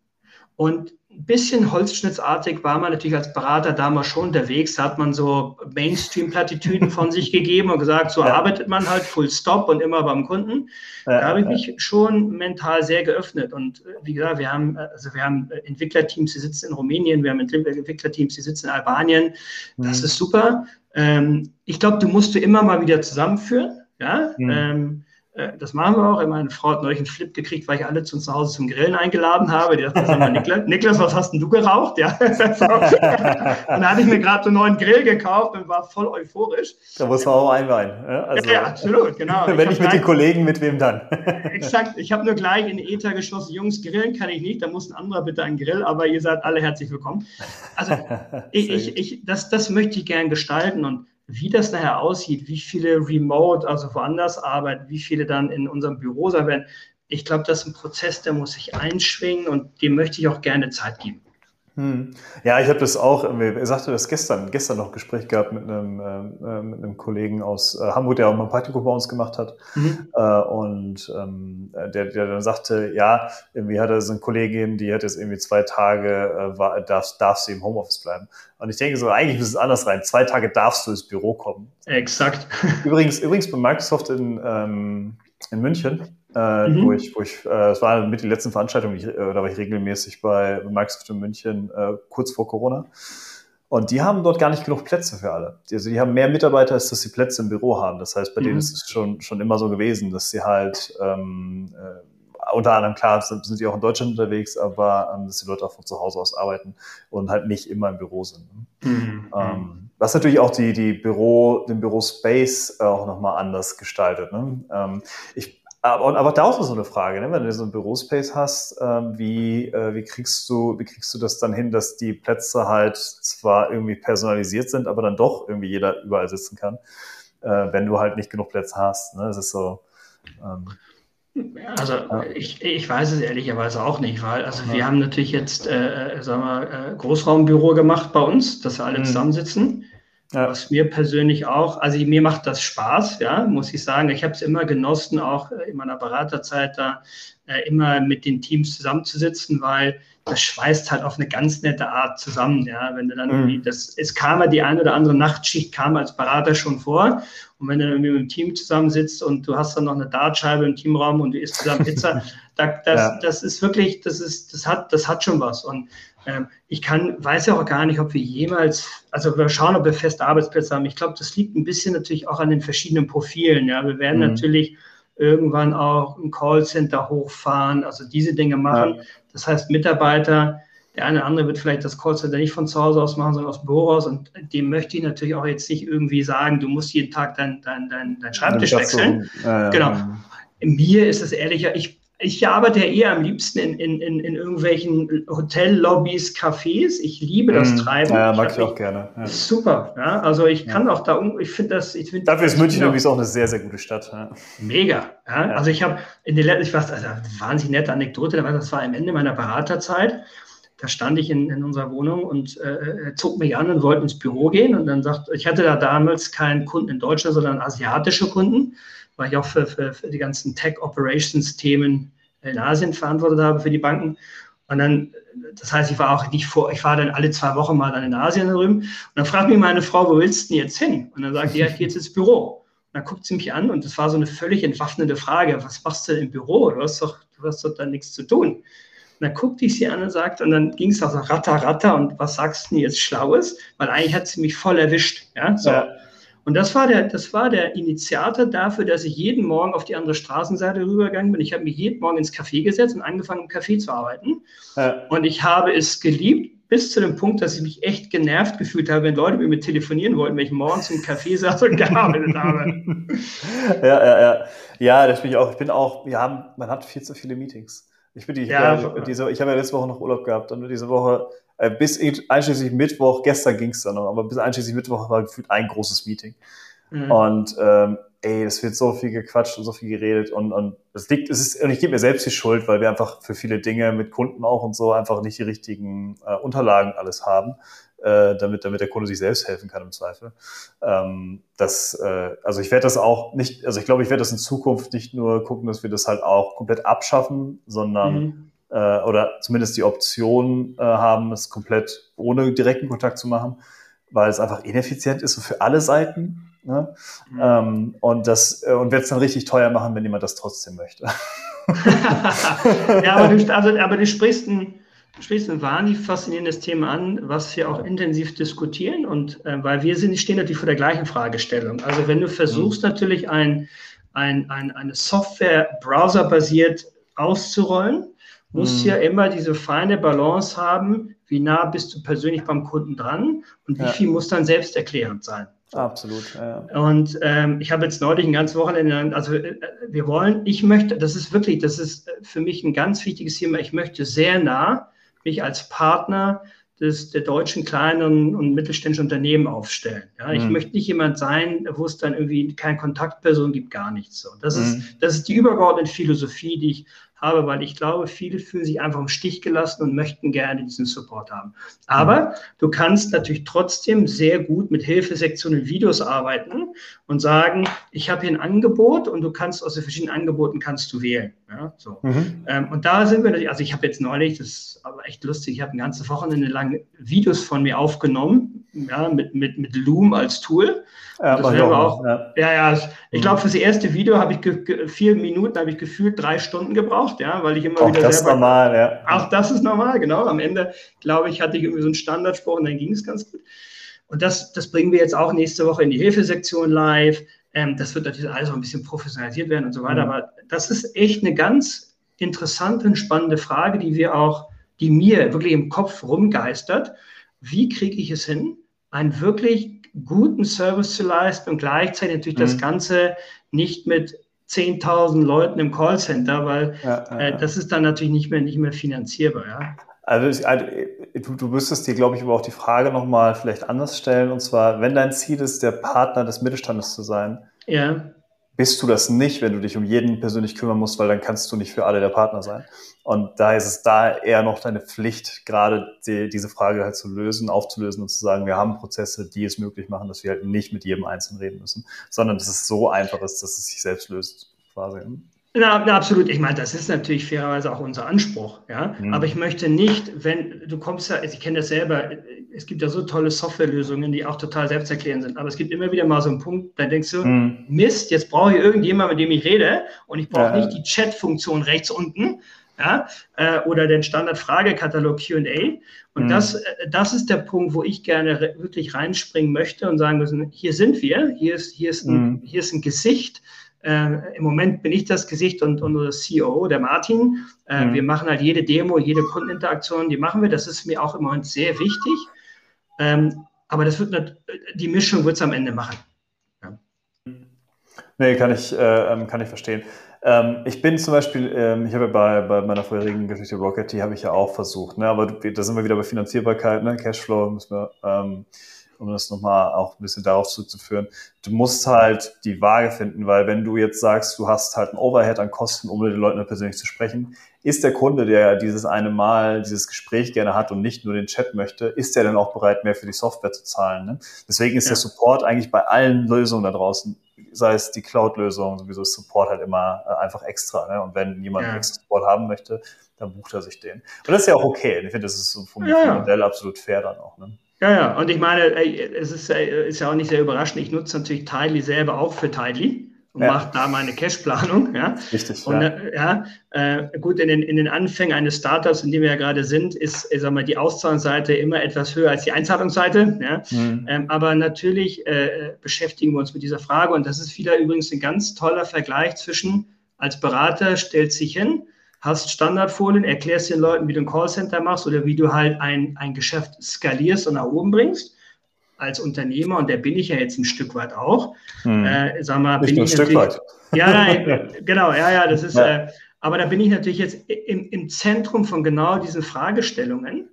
S2: Und ein bisschen holzschnittsartig war man natürlich als Berater damals schon unterwegs. Da hat man so Mainstream-Plattitüden von sich gegeben und gesagt, so ja. arbeitet man halt full stop und immer beim Kunden. Ja, da habe ich mich schon mental sehr geöffnet. Und äh, wie gesagt, wir haben, also wir haben Entwicklerteams, die sitzen in Rumänien, wir haben Entwicklerteams, die sitzen in Albanien. Das mhm. ist super. Ähm, ich glaube, du musst du immer mal wieder zusammenführen. Ja. Mhm. Ähm, äh, das machen wir auch. Meine Frau hat neulich einen Flip gekriegt, weil ich alle zu uns zu Hause zum Grillen eingeladen habe. Die dachte, sag mal, Niklas, Niklas, was hast denn du geraucht? Ja. und dann hatte ich mir gerade so einen neuen Grill gekauft und war voll euphorisch.
S1: Da muss man auch einweihen.
S2: Also, ja, absolut, genau.
S1: Wenn ich mit den Kollegen, mit wem dann?
S2: exakt. Ich habe nur gleich in Ether geschossen, Jungs, grillen kann ich nicht, da muss ein anderer bitte einen Grill, aber ihr seid alle herzlich willkommen. Also ich, ich, ich, das, das möchte ich gern gestalten und wie das nachher aussieht, wie viele remote, also woanders arbeiten, wie viele dann in unserem Büro sein werden, ich glaube, das ist ein Prozess, der muss sich einschwingen und dem möchte ich auch gerne Zeit geben.
S1: Hm. Ja, ich habe das auch, er sagte das gestern, gestern noch Gespräch gehabt mit einem, äh, mit einem Kollegen aus äh, Hamburg, der auch mal ein Praktikum bei uns gemacht hat. Mhm. Äh, und ähm, der, der dann sagte, ja, irgendwie hat er so eine Kollegin, die hat jetzt irgendwie zwei Tage, äh, war, darf, darf sie im Homeoffice bleiben. Und ich denke so, eigentlich muss es anders rein. Zwei Tage darfst du ins Büro kommen.
S2: Exakt.
S1: Übrigens, übrigens bei Microsoft in, ähm, in München äh, mhm. wo ich, wo ich, äh, es war mit die letzten Veranstaltungen, ich, äh, da war ich regelmäßig bei Microsoft in München äh, kurz vor Corona. Und die haben dort gar nicht genug Plätze für alle. Also die haben mehr Mitarbeiter, als dass sie Plätze im Büro haben. Das heißt, bei mhm. denen ist es schon, schon immer so gewesen, dass sie halt ähm, äh, unter anderem, klar, sind, sind die auch in Deutschland unterwegs, aber ähm, dass die Leute auch von zu Hause aus arbeiten und halt nicht immer im Büro sind. Mhm. Ähm, was natürlich auch die, die Büro, den Bürospace auch nochmal anders gestaltet. Ne? Ähm, ich aber, aber da auch so eine Frage, ne? wenn du so ein Bürospace hast, ähm, wie, äh, wie, kriegst du, wie kriegst du das dann hin, dass die Plätze halt zwar irgendwie personalisiert sind, aber dann doch irgendwie jeder überall sitzen kann, äh, wenn du halt nicht genug Plätze hast. Ne? Das ist so.
S2: Ähm, also ja. ich, ich weiß es ehrlicherweise auch nicht, weil also ja. wir haben natürlich jetzt äh, äh sagen wir, äh, Großraumbüro gemacht bei uns, dass wir alle mhm. zusammensitzen. Ja. Was mir persönlich auch, also mir macht das Spaß, ja, muss ich sagen. Ich habe es immer genossen, auch in meiner Beraterzeit da äh, immer mit den Teams zusammenzusitzen, weil das schweißt halt auf eine ganz nette Art zusammen, ja. Wenn du dann mhm. irgendwie, das, es kam ja die eine oder andere Nachtschicht, kam als Berater schon vor. Und wenn du dann mit dem Team zusammensitzt und du hast dann noch eine Dartscheibe im Teamraum und du isst zusammen Pizza, da, das, ja. das ist wirklich, das ist, das hat, das hat schon was. Und ähm, ich kann, weiß ja auch gar nicht, ob wir jemals, also wir schauen, ob wir feste Arbeitsplätze haben. Ich glaube, das liegt ein bisschen natürlich auch an den verschiedenen Profilen. Ja, wir werden mhm. natürlich irgendwann auch ein Callcenter hochfahren, also diese Dinge machen. Ja. Das heißt, Mitarbeiter, der eine oder andere wird vielleicht das Callcenter nicht von zu Hause aus machen, sondern aus dem Büro aus. Und dem möchte ich natürlich auch jetzt nicht irgendwie sagen, du musst jeden Tag deinen dein, dein, dein Schreibtisch wechseln. So, äh, genau. Mir ist es ehrlicher, ich ich arbeite ja eher am liebsten in, in, in, in irgendwelchen Hotellobbys, Cafés. Ich liebe das mm, Treiben.
S1: Ja, mag ich, auch gerne.
S2: Ja. Super. Ja, also ich kann ja. auch da, ich finde das, ich finde.
S1: Dafür ist München übrigens auch eine sehr, sehr gute Stadt. Ja.
S2: Mega. Also ich habe in den letzten, ich weiß, also wahnsinnig nette Anekdote, das war am Ende meiner Beraterzeit. da stand ich in, in unserer Wohnung und äh, er zog mich an und wollte ins Büro gehen. Und dann sagt, ich hatte da damals keinen Kunden in Deutschland, sondern asiatische Kunden, weil ich auch für, für, für die ganzen Tech-Operations-Themen in Asien verantwortet habe für die Banken. Und dann, das heißt, ich war auch nicht vor, ich war dann alle zwei Wochen mal dann in Asien drüben. Und dann fragt mich meine Frau, wo willst du denn jetzt hin? Und dann sagt sie, ja, ich gehe jetzt ins Büro. Und dann guckt sie mich an und das war so eine völlig entwaffnende Frage. Was machst du im Büro? Du hast doch, du hast doch da nichts zu tun. Und dann guckte ich sie an und sagte, und dann ging es auch so ratter, ratter, und was sagst du denn jetzt Schlaues? Weil eigentlich hat sie mich voll erwischt. Ja, so. Ja. Und das war, der, das war der Initiator dafür, dass ich jeden Morgen auf die andere Straßenseite rübergegangen bin. Ich habe mich jeden Morgen ins Café gesetzt und angefangen, im Café zu arbeiten. Ja. Und ich habe es geliebt, bis zu dem Punkt, dass ich mich echt genervt gefühlt habe, wenn Leute mit mir telefonieren wollten, wenn ich morgens im Café saß und gearbeitet habe.
S1: Ja, ja, ja. Ja, das bin ich auch. Ich bin auch, wir haben, man hat viel zu viele Meetings. Ich bin die, ja, ja, diese, ich habe ja letzte Woche noch Urlaub gehabt und diese Woche bis einschließlich Mittwoch, gestern ging es dann noch, aber bis einschließlich Mittwoch war gefühlt ein großes Meeting. Mhm. Und ähm, ey, es wird so viel gequatscht und so viel geredet und, und es liegt, es ist, und ich gebe mir selbst die Schuld, weil wir einfach für viele Dinge mit Kunden auch und so einfach nicht die richtigen äh, Unterlagen alles haben äh, damit, damit der Kunde sich selbst helfen kann im Zweifel. Ähm, das, äh, also ich werde das auch nicht, also ich glaube, ich werde das in Zukunft nicht nur gucken, dass wir das halt auch komplett abschaffen, sondern mhm. Äh, oder zumindest die Option äh, haben, es komplett ohne direkten Kontakt zu machen, weil es einfach ineffizient ist für alle Seiten. Ne? Mhm. Ähm, und das äh, und wird es dann richtig teuer machen, wenn jemand das trotzdem möchte.
S2: ja, aber du, also, aber du sprichst ein sprichst ein wahnsinnig faszinierendes Thema an, was wir auch intensiv diskutieren und äh, weil wir sind, stehen natürlich vor der gleichen Fragestellung. Also wenn du versuchst mhm. natürlich ein, ein, ein, eine Software browserbasiert auszurollen, musst mhm. ja immer diese feine Balance haben, wie nah bist du persönlich beim Kunden dran und wie ja. viel muss dann selbsterklärend sein.
S1: Absolut. Ja.
S2: Und ähm, ich habe jetzt neulich ein ganzes Wochenende, also äh, wir wollen, ich möchte, das ist wirklich, das ist für mich ein ganz wichtiges Thema, ich möchte sehr nah mich als Partner des, der deutschen kleinen und mittelständischen Unternehmen aufstellen. Ja, ich mhm. möchte nicht jemand sein, wo es dann irgendwie keine Kontaktperson gibt, gar nichts. So. Das, mhm. ist, das ist die übergeordnete Philosophie, die ich habe, weil ich glaube, viele fühlen sich einfach im Stich gelassen und möchten gerne diesen Support haben. Aber mhm. du kannst natürlich trotzdem sehr gut mit Hilfesektionen Videos arbeiten und sagen, ich habe hier ein Angebot und du kannst aus den verschiedenen Angeboten kannst du wählen. Ja, so. Mhm. Ähm, und da sind wir natürlich, also ich habe jetzt neulich, das ist aber echt lustig, ich habe ein ganze Wochenende lang Videos von mir aufgenommen, ja, mit, mit, mit Loom als Tool. Ja, das wäre auch, ja. ja, ja, ich glaube, für das erste Video habe ich vier Minuten, habe ich gefühlt drei Stunden gebraucht, ja, weil ich immer
S1: auch
S2: wieder
S1: das selber. Ist normal, ja.
S2: Auch das ist normal, genau. Am Ende, glaube ich, hatte ich irgendwie so einen Standardspruch und dann ging es ganz gut. Und das, das bringen wir jetzt auch nächste Woche in die Hilfesektion live. Ähm, das wird natürlich alles auch ein bisschen professionalisiert werden und so weiter. Mhm. Aber das ist echt eine ganz interessante und spannende Frage, die wir auch, die mir wirklich im Kopf rumgeistert. Wie kriege ich es hin, einen wirklich guten Service zu leisten und gleichzeitig natürlich mhm. das Ganze nicht mit 10.000 Leuten im Callcenter, weil ja, ja, äh, das ist dann natürlich nicht mehr, nicht mehr finanzierbar. Ja?
S1: Also, also du, du müsstest dir, glaube ich, aber auch die Frage nochmal vielleicht anders stellen. Und zwar, wenn dein Ziel ist, der Partner des Mittelstandes zu sein, ja. Bist du das nicht, wenn du dich um jeden persönlich kümmern musst, weil dann kannst du nicht für alle der Partner sein. Und da ist es da eher noch deine Pflicht, gerade die, diese Frage halt zu lösen, aufzulösen und zu sagen, wir haben Prozesse, die es möglich machen, dass wir halt nicht mit jedem Einzelnen reden müssen, sondern dass es so einfach ist, dass es sich selbst löst, quasi.
S2: Na, na, absolut. Ich meine, das ist natürlich fairerweise auch unser Anspruch. Ja? Mhm. Aber ich möchte nicht, wenn du kommst ja, ich kenne das selber, es gibt ja so tolle Softwarelösungen, die auch total selbsterklärend sind. Aber es gibt immer wieder mal so einen Punkt, da denkst du, mhm. Mist, jetzt brauche ich irgendjemanden, mit dem ich rede und ich brauche ja. nicht die Chat-Funktion rechts unten, ja, äh, oder den Standard-Fragekatalog QA. Und mhm. das, äh, das ist der Punkt, wo ich gerne wirklich reinspringen möchte und sagen müssen, hier sind wir, hier ist, hier ist, ein, mhm. hier ist ein Gesicht. Äh, Im Moment bin ich das Gesicht und, und unser CEO, der Martin. Äh, mhm. Wir machen halt jede Demo, jede Kundeninteraktion, die machen wir. Das ist mir auch im Moment sehr wichtig. Ähm, aber das wird nicht, die Mischung wird es am Ende machen. Ja.
S1: Nee, kann ich, äh, ähm, kann ich verstehen. Ähm, ich bin zum Beispiel, ähm, ich habe ja bei, bei meiner vorherigen Geschichte Rocket, die habe ich ja auch versucht, ne? aber da sind wir wieder bei Finanzierbarkeit, ne? Cashflow müssen wir, ähm, um das nochmal auch ein bisschen darauf zurückzuführen, du musst halt die Waage finden, weil wenn du jetzt sagst, du hast halt ein Overhead an Kosten, um mit den Leuten persönlich zu sprechen, ist der Kunde, der dieses eine Mal dieses Gespräch gerne hat und nicht nur den Chat möchte, ist der dann auch bereit, mehr für die Software zu zahlen? Ne? Deswegen ist ja. der Support eigentlich bei allen Lösungen da draußen, sei es die Cloud-Lösung, sowieso ist Support halt immer äh, einfach extra. Ne? Und wenn jemand ja. extra Support haben möchte, dann bucht er sich den. Und das ist ja auch okay. Ich finde, das ist vom, ja. Modell absolut fair dann auch. Ne?
S2: Ja, ja, und ich meine, es ist, ist ja auch nicht sehr überraschend. Ich nutze natürlich Tidely selber auch für Tidely und ja. mache da meine Cash-Planung. Ja?
S1: Richtig.
S2: Und, ja, äh, ja äh, gut, in den, in den Anfängen eines Startups, in dem wir ja gerade sind, ist ich sag mal, die Auszahlungsseite immer etwas höher als die Einzahlungsseite. Ja? Mhm. Ähm, aber natürlich äh, beschäftigen wir uns mit dieser Frage und das ist wieder übrigens ein ganz toller Vergleich zwischen als Berater stellt sich hin, hast Standardfolien, erklärst den Leuten, wie du ein Callcenter machst oder wie du halt ein, ein Geschäft skalierst und nach oben bringst als Unternehmer, und der bin ich ja jetzt ein Stück weit auch, hm. äh, sag mal,
S1: Nicht
S2: bin
S1: ich ein Stück weit.
S2: Ja, nein, genau, ja, ja, das ist, ja. Äh, aber da bin ich natürlich jetzt im, im Zentrum von genau diesen Fragestellungen.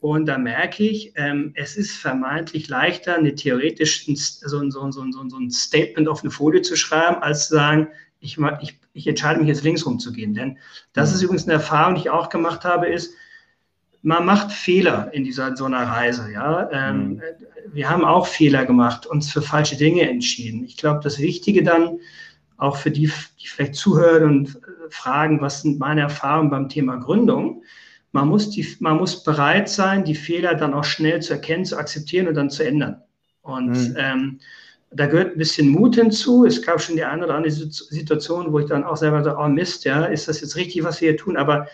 S2: Und da merke ich, ähm, es ist vermeintlich leichter, eine theoretisch so, so, so, so, ein Statement auf eine Folie zu schreiben, als zu sagen, ich, ich, ich entscheide mich jetzt links rumzugehen. Denn das ist hm. übrigens eine Erfahrung, die ich auch gemacht habe, ist, man macht Fehler in dieser so einer Reise. Ja, ähm, mhm. wir haben auch Fehler gemacht, uns für falsche Dinge entschieden. Ich glaube, das Wichtige dann auch für die, die vielleicht zuhören und äh, fragen, was sind meine Erfahrungen beim Thema Gründung? Man muss, die, man muss bereit sein, die Fehler dann auch schnell zu erkennen, zu akzeptieren und dann zu ändern. Und mhm. ähm, da gehört ein bisschen Mut hinzu. Es gab schon die eine oder andere Situation, wo ich dann auch selber so, oh Mist, ja, ist das jetzt richtig, was wir hier tun? Aber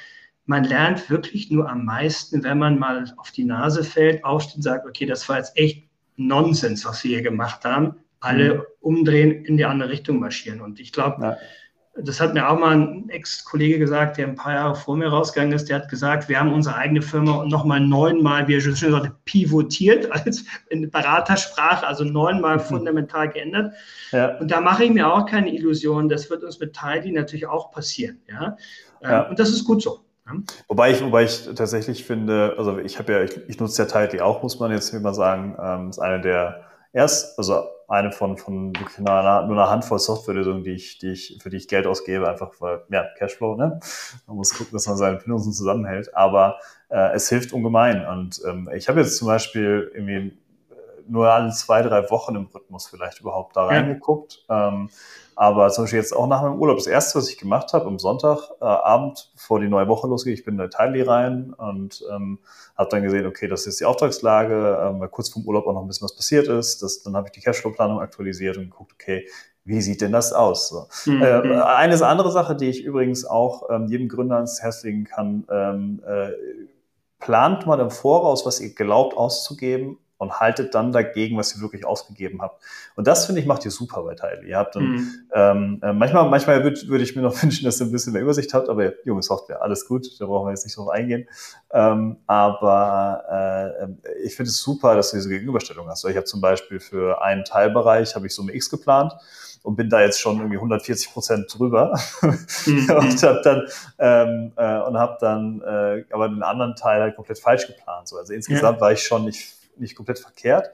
S2: man lernt wirklich nur am meisten, wenn man mal auf die Nase fällt, aufsteht und sagt, okay, das war jetzt echt Nonsens, was wir hier gemacht haben. Alle mhm. umdrehen, in die andere Richtung marschieren. Und ich glaube, ja. Das hat mir auch mal ein Ex-Kollege gesagt, der ein paar Jahre vor mir rausgegangen ist, der hat gesagt, wir haben unsere eigene Firma nochmal neunmal, wie er schon gesagt pivotiert als in Beratersprache, also neunmal mhm. fundamental geändert. Ja. Und da mache ich mir auch keine Illusionen. Das wird uns mit Tidy natürlich auch passieren. Ja? ja. Und das ist gut so.
S1: Wobei ich, wobei ich tatsächlich finde, also ich habe ja, ich, ich nutze ja Tightly auch, muss man jetzt mal sagen, ähm, ist eine der erst, also eine von, von einer, nur einer Handvoll Softwarelösungen, die ich, die ich, für die ich Geld ausgebe, einfach weil, ja, Cashflow, ne? Man muss gucken, dass man seine Finanzen zusammenhält, aber äh, es hilft ungemein. Und ähm, ich habe jetzt zum Beispiel irgendwie nur alle zwei, drei Wochen im Rhythmus vielleicht überhaupt da reingeguckt. Ja. Ähm, aber zum Beispiel jetzt auch nach meinem Urlaub, das erste, was ich gemacht habe, am Sonntagabend, äh, bevor die neue Woche losgeht, ich bin in der Tile rein und ähm, habe dann gesehen, okay, das ist die Auftragslage, ähm, weil kurz vorm Urlaub auch noch ein bisschen was passiert ist. Das, dann habe ich die Cashflow-Planung aktualisiert und geguckt, okay, wie sieht denn das aus? So. Mhm. Äh, eine andere Sache, die ich übrigens auch ähm, jedem Gründer ans Herz legen kann, ähm, äh, plant mal im Voraus, was ihr glaubt auszugeben und haltet dann dagegen, was ihr wirklich ausgegeben habt. Und das, finde ich, macht ihr super bei Teile. Ihr habt dann, mhm. ähm, äh, manchmal, manchmal würde würd ich mir noch wünschen, dass ihr ein bisschen mehr Übersicht habt, aber junge Software, alles gut, da brauchen wir jetzt nicht drauf eingehen. Ähm, aber äh, ich finde es super, dass du diese Gegenüberstellung hast. Ich habe zum Beispiel für einen Teilbereich, habe ich Summe X geplant und bin da jetzt schon irgendwie 140 Prozent drüber mhm. und habe dann ähm, äh, und habe dann äh, aber den anderen Teil halt komplett falsch geplant. So. Also insgesamt ja. war ich schon nicht nicht komplett verkehrt.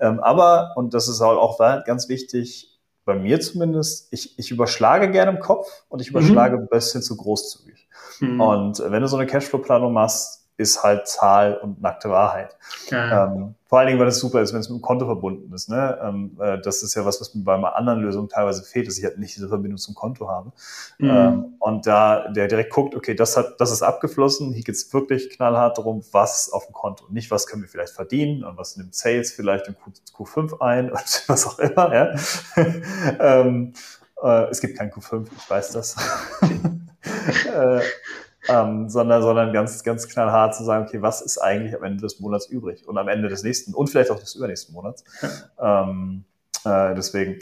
S1: Ähm, aber, und das ist auch ganz wichtig, bei mir zumindest, ich, ich überschlage gerne im Kopf und ich mhm. überschlage mhm. ein bisschen zu großzügig. Mhm. Und wenn du so eine Cashflow-Planung machst, ist halt Zahl und nackte Wahrheit. Ja. Ähm, vor allen Dingen, weil es super ist, wenn es mit dem Konto verbunden ist. Ne? Ähm, äh, das ist ja was, was mir bei einer anderen Lösung teilweise fehlt, dass ich halt nicht diese Verbindung zum Konto habe. Mhm. Ähm, und da der direkt guckt, okay, das hat, das ist abgeflossen, hier geht's wirklich knallhart darum, was auf dem Konto. Nicht, was können wir vielleicht verdienen und was nimmt Sales vielleicht in Q, 5 ein und was auch immer. Ja? ähm, äh, es gibt kein Q5, ich weiß das. äh, ähm, sondern, sondern ganz, ganz knallhart zu sagen, okay, was ist eigentlich am Ende des Monats übrig und am Ende des nächsten und vielleicht auch des übernächsten Monats. ähm, äh, deswegen.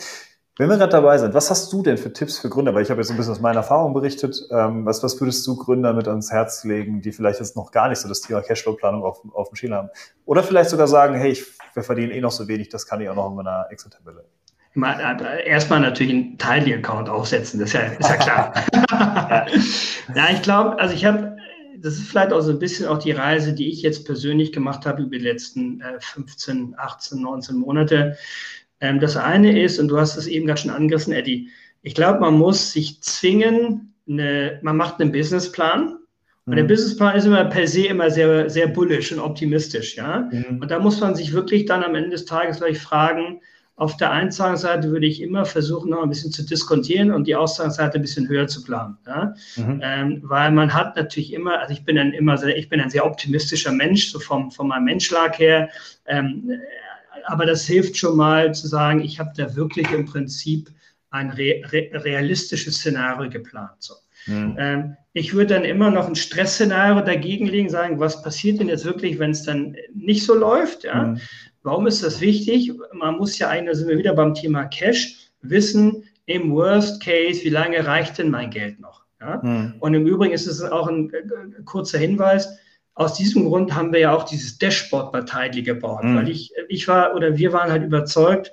S1: Wenn wir gerade dabei sind, was hast du denn für Tipps für Gründer? Weil ich habe jetzt ein bisschen aus meiner Erfahrung berichtet. Ähm, was, was würdest du Gründer mit ans Herz legen, die vielleicht jetzt noch gar nicht so das Thema Cashflow-Planung auf, auf dem Schädel haben? Oder vielleicht sogar sagen, hey, ich, wir verdienen eh noch so wenig, das kann ich auch noch in meiner Excel-Tabelle.
S2: Äh, erstmal natürlich einen Tiny-Account aufsetzen, das ist ja, ist ja klar. ja, ich glaube, also ich habe das ist vielleicht auch so ein bisschen auch die Reise, die ich jetzt persönlich gemacht habe über die letzten äh, 15, 18, 19 Monate. Ähm, das eine ist, und du hast es eben gerade schon angerissen, Eddie, ich glaube, man muss sich zwingen, eine, man macht einen Businessplan. Und mhm. der Businessplan ist immer per se immer sehr, sehr bullish und optimistisch, ja. Mhm. Und da muss man sich wirklich dann am Ende des Tages vielleicht fragen, auf der Einzahlungsseite würde ich immer versuchen, noch ein bisschen zu diskontieren und die Auszahlungsseite ein bisschen höher zu planen. Ja? Mhm. Ähm, weil man hat natürlich immer, also ich bin ein immer sehr, ich bin ein sehr optimistischer Mensch, so vom, von meinem Menschlag her. Ähm, aber das hilft schon mal zu sagen, ich habe da wirklich im Prinzip ein re re realistisches Szenario geplant. So. Mhm. Ähm, ich würde dann immer noch ein Stressszenario dagegen legen, sagen, was passiert denn jetzt wirklich, wenn es dann nicht so läuft? Ja? Mhm. Warum ist das wichtig? Man muss ja eigentlich, da sind wir wieder beim Thema Cash, wissen, im Worst Case, wie lange reicht denn mein Geld noch? Ja? Mhm. Und im Übrigen ist es auch ein, ein äh, kurzer Hinweis, aus diesem Grund haben wir ja auch dieses Dashboard bei Tidely gebaut, mhm. weil ich, ich war oder wir waren halt überzeugt,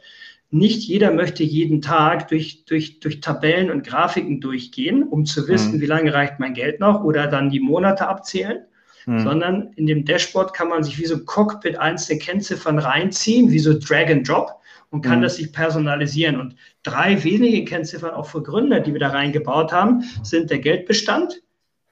S2: nicht jeder möchte jeden Tag durch, durch, durch Tabellen und Grafiken durchgehen, um zu wissen, mhm. wie lange reicht mein Geld noch oder dann die Monate abzählen, mhm. sondern in dem Dashboard kann man sich wie so Cockpit einzelne Kennziffern reinziehen, wie so Drag and Drop und kann mhm. das sich personalisieren. Und drei wenige Kennziffern auch für Gründer, die wir da reingebaut haben, sind der Geldbestand,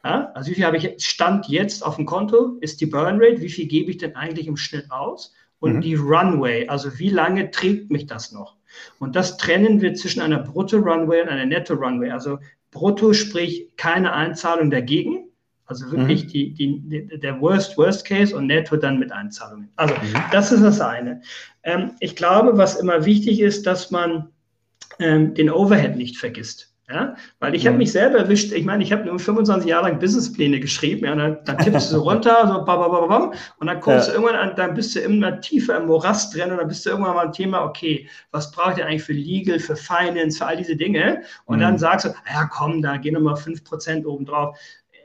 S2: ja, also wie viel habe ich Stand jetzt auf dem Konto, ist die Burn Rate, wie viel gebe ich denn eigentlich im Schnitt aus? Und mhm. die Runway, also wie lange trägt mich das noch? Und das trennen wir zwischen einer Brutto-Runway und einer Netto-Runway. Also Brutto sprich keine Einzahlung dagegen, also wirklich mhm. die, die, der Worst, Worst Case und Netto dann mit Einzahlungen. Also mhm. das ist das eine. Ähm, ich glaube, was immer wichtig ist, dass man ähm, den Overhead nicht vergisst. Ja, weil ich habe mich selber erwischt, ich meine, ich habe nur 25 Jahre lang Businesspläne geschrieben, ja, dann, dann tippst du so runter, so bam, bam, bam, bam, und dann kommst ja. du irgendwann an, dann bist du immer tiefer im Morast drin und dann bist du irgendwann mal ein Thema, okay, was braucht ihr eigentlich für Legal, für Finance, für all diese Dinge? Und mhm. dann sagst du, ja komm, da gehen nochmal 5% oben drauf.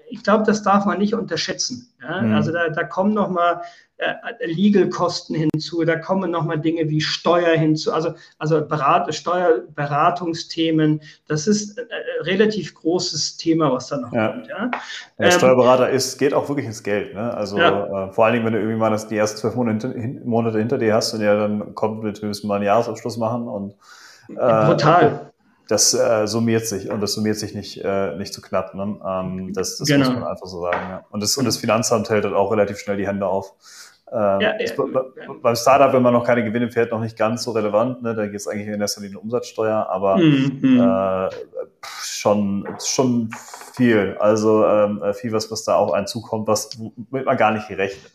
S2: Ich glaube, das darf man nicht unterschätzen. Ja? Mhm. Also da, da kommen nochmal äh, Legal-Kosten hinzu, da kommen nochmal Dinge wie Steuer hinzu, also, also Berat, Steuerberatungsthemen. Das ist ein relativ großes Thema, was da noch ja. kommt. Ja?
S1: Der ähm, Steuerberater ist, geht auch wirklich ins Geld. Ne? Also ja. äh, vor allen Dingen, wenn du irgendwie mal das, die ersten zwölf Monate, Monate hinter dir hast und ja dann kommt, wir müssen mal einen Jahresabschluss machen und
S2: äh, Brutal
S1: das äh, summiert sich und das summiert sich nicht, äh, nicht zu knapp. Ne? Ähm, das das genau. muss man einfach so sagen. Ja. Und, das, und das Finanzamt hält halt auch relativ schnell die Hände auf. Ähm, ja, ja, beim Startup, wenn man noch keine Gewinne fährt, noch nicht ganz so relevant. Ne? Da geht es eigentlich in erster Linie um Umsatzsteuer, aber mhm. äh, schon, schon viel. Also ähm, viel, was, was da auch einzukommt, was womit man gar nicht gerechnet.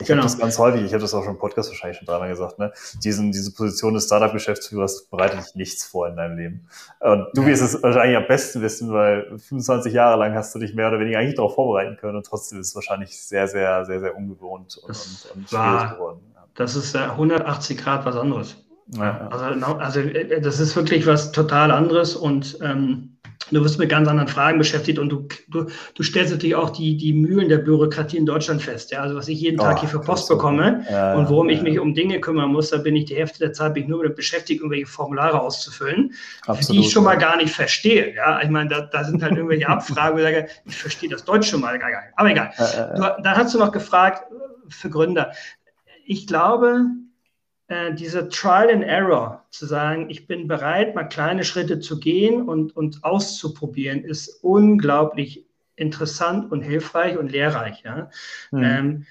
S1: Ich genau. habe das ganz häufig, ich habe das auch schon im Podcast wahrscheinlich schon dreimal gesagt, ne? Diesen, diese Position des Startup-Geschäftsführers bereitet dich nichts vor in deinem Leben. Und du wirst es wahrscheinlich am besten wissen, weil 25 Jahre lang hast du dich mehr oder weniger eigentlich darauf vorbereiten können und trotzdem ist es wahrscheinlich sehr, sehr, sehr, sehr ungewohnt und, und, und
S2: schwierig geworden. Ja. Das ist 180 Grad was anderes. Ja. Also, also äh, das ist wirklich was total anderes und ähm, Du wirst mit ganz anderen Fragen beschäftigt und du, du, du stellst natürlich auch die, die Mühlen der Bürokratie in Deutschland fest. Ja? Also was ich jeden Tag oh, hier für Post bekomme ja, und worum ich mich um Dinge kümmern muss, da bin ich die Hälfte der Zeit bin ich nur damit beschäftigt, irgendwelche Formulare auszufüllen, Absolut, die ich schon mal gar nicht verstehe. Ja? Ich meine, da, da sind halt irgendwelche Abfragen, wo ich sage, ich verstehe das Deutsch schon mal gar nicht. Aber egal. Du, dann hast du noch gefragt für Gründer. Ich glaube, äh, dieser Trial and Error, zu sagen, ich bin bereit, mal kleine Schritte zu gehen und, und auszuprobieren, ist unglaublich interessant und hilfreich und lehrreich. Ja? Mhm. Ähm,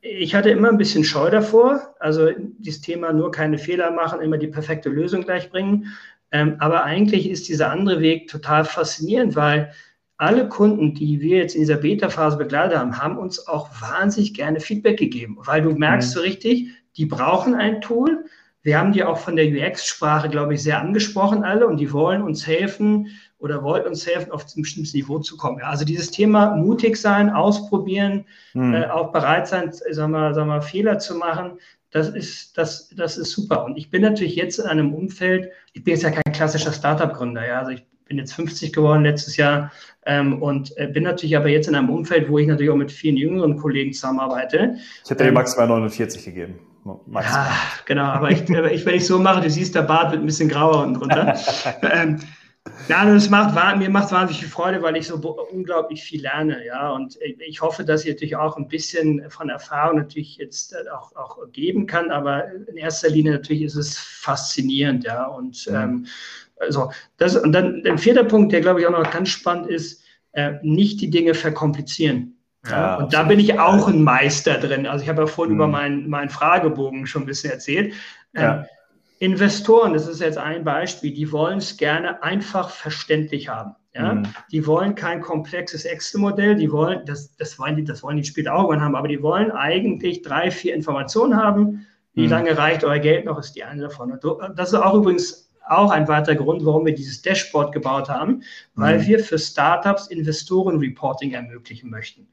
S2: ich hatte immer ein bisschen Scheu davor, also dieses Thema nur keine Fehler machen, immer die perfekte Lösung gleich bringen. Ähm, aber eigentlich ist dieser andere Weg total faszinierend, weil alle Kunden, die wir jetzt in dieser Beta-Phase begleitet haben, haben uns auch wahnsinnig gerne Feedback gegeben, weil du merkst mhm. so richtig, die brauchen ein Tool. Wir haben die auch von der UX-Sprache, glaube ich, sehr angesprochen alle und die wollen uns helfen oder wollten uns helfen, auf ein bestimmtes Niveau zu kommen. Ja, also dieses Thema mutig sein, ausprobieren, hm. äh, auch bereit sein, sagen wir, sagen wir, Fehler zu machen, das ist, das, das ist super. Und ich bin natürlich jetzt in einem Umfeld, ich bin jetzt ja kein klassischer Startup-Gründer, ja, also ich bin jetzt 50 geworden letztes Jahr ähm, und äh, bin natürlich aber jetzt in einem Umfeld, wo ich natürlich auch mit vielen jüngeren Kollegen zusammenarbeite.
S1: Ich hätte dir ähm, maximal 49 gegeben.
S2: Ja, genau, aber ich, ich, wenn ich so mache, du siehst, der Bart wird ein bisschen grauer unten drunter. ähm, Ja, das macht, mir macht wahnsinnig viel Freude, weil ich so unglaublich viel lerne, ja. Und ich hoffe, dass ich natürlich auch ein bisschen von Erfahrung natürlich jetzt auch, auch geben kann, aber in erster Linie natürlich ist es faszinierend, ja. Und mhm. ähm, also das, und dann der vierte Punkt, der glaube ich auch noch ganz spannend ist, äh, nicht die Dinge verkomplizieren. Ja, und da bin ich auch ein Meister drin. Also ich habe ja vorhin mhm. über meinen, meinen Fragebogen schon ein bisschen erzählt. Ja. Ähm, Investoren, das ist jetzt ein Beispiel, die wollen es gerne einfach verständlich haben. Ja? Mhm. Die wollen kein komplexes Excel-Modell, die wollen, das, das wollen die, das wollen die später auch haben, aber die wollen eigentlich drei, vier Informationen haben. Wie mhm. lange reicht euer Geld noch, ist die eine davon. Und das ist auch übrigens auch ein weiterer Grund, warum wir dieses Dashboard gebaut haben, weil mhm. wir für Startups Investoren-Reporting ermöglichen möchten.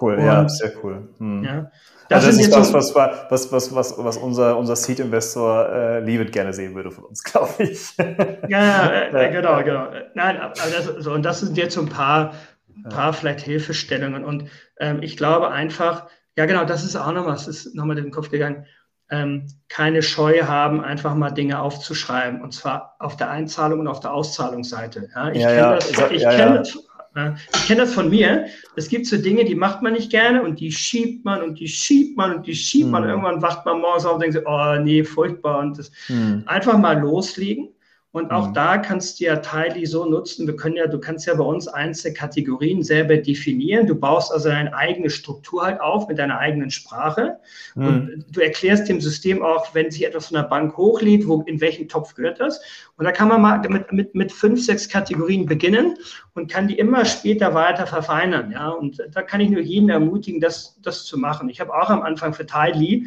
S1: Cool, Und, ja, sehr cool. Mhm. Ja, das, also das ist was, was, was, was, was, was unser, unser Seed-Investor äh, Leavitt gerne sehen würde von uns, glaube ich.
S2: ja, äh, genau, genau. Nein, aber das, so, und das sind jetzt so ein paar, paar vielleicht Hilfestellungen. Und ähm, ich glaube einfach, ja genau, das ist auch nochmal, das ist nochmal durch den Kopf gegangen ähm, keine Scheu haben, einfach mal Dinge aufzuschreiben. Und zwar auf der Einzahlung und auf der Auszahlungsseite. Ja, ich ja, kenne ja. das, ich kenn das, ich kenne das von mir. Es gibt so Dinge, die macht man nicht gerne und die schiebt man und die schiebt man und die schiebt hm. man. Irgendwann wacht man morgens auf und denkt so, oh nee, furchtbar. Und das hm. einfach mal loslegen und auch mhm. da kannst du ja Tile so nutzen. Wir können ja, du kannst ja bei uns einzelne Kategorien selber definieren. Du baust also deine eigene Struktur halt auf mit deiner eigenen Sprache. Mhm. Und du erklärst dem System auch, wenn sich etwas von der Bank hochlädt, wo, in welchen Topf gehört das. Und da kann man mal mit, mit, mit fünf, sechs Kategorien beginnen und kann die immer später weiter verfeinern. Ja, und da kann ich nur jeden ermutigen, das, das zu machen. Ich habe auch am Anfang für Tile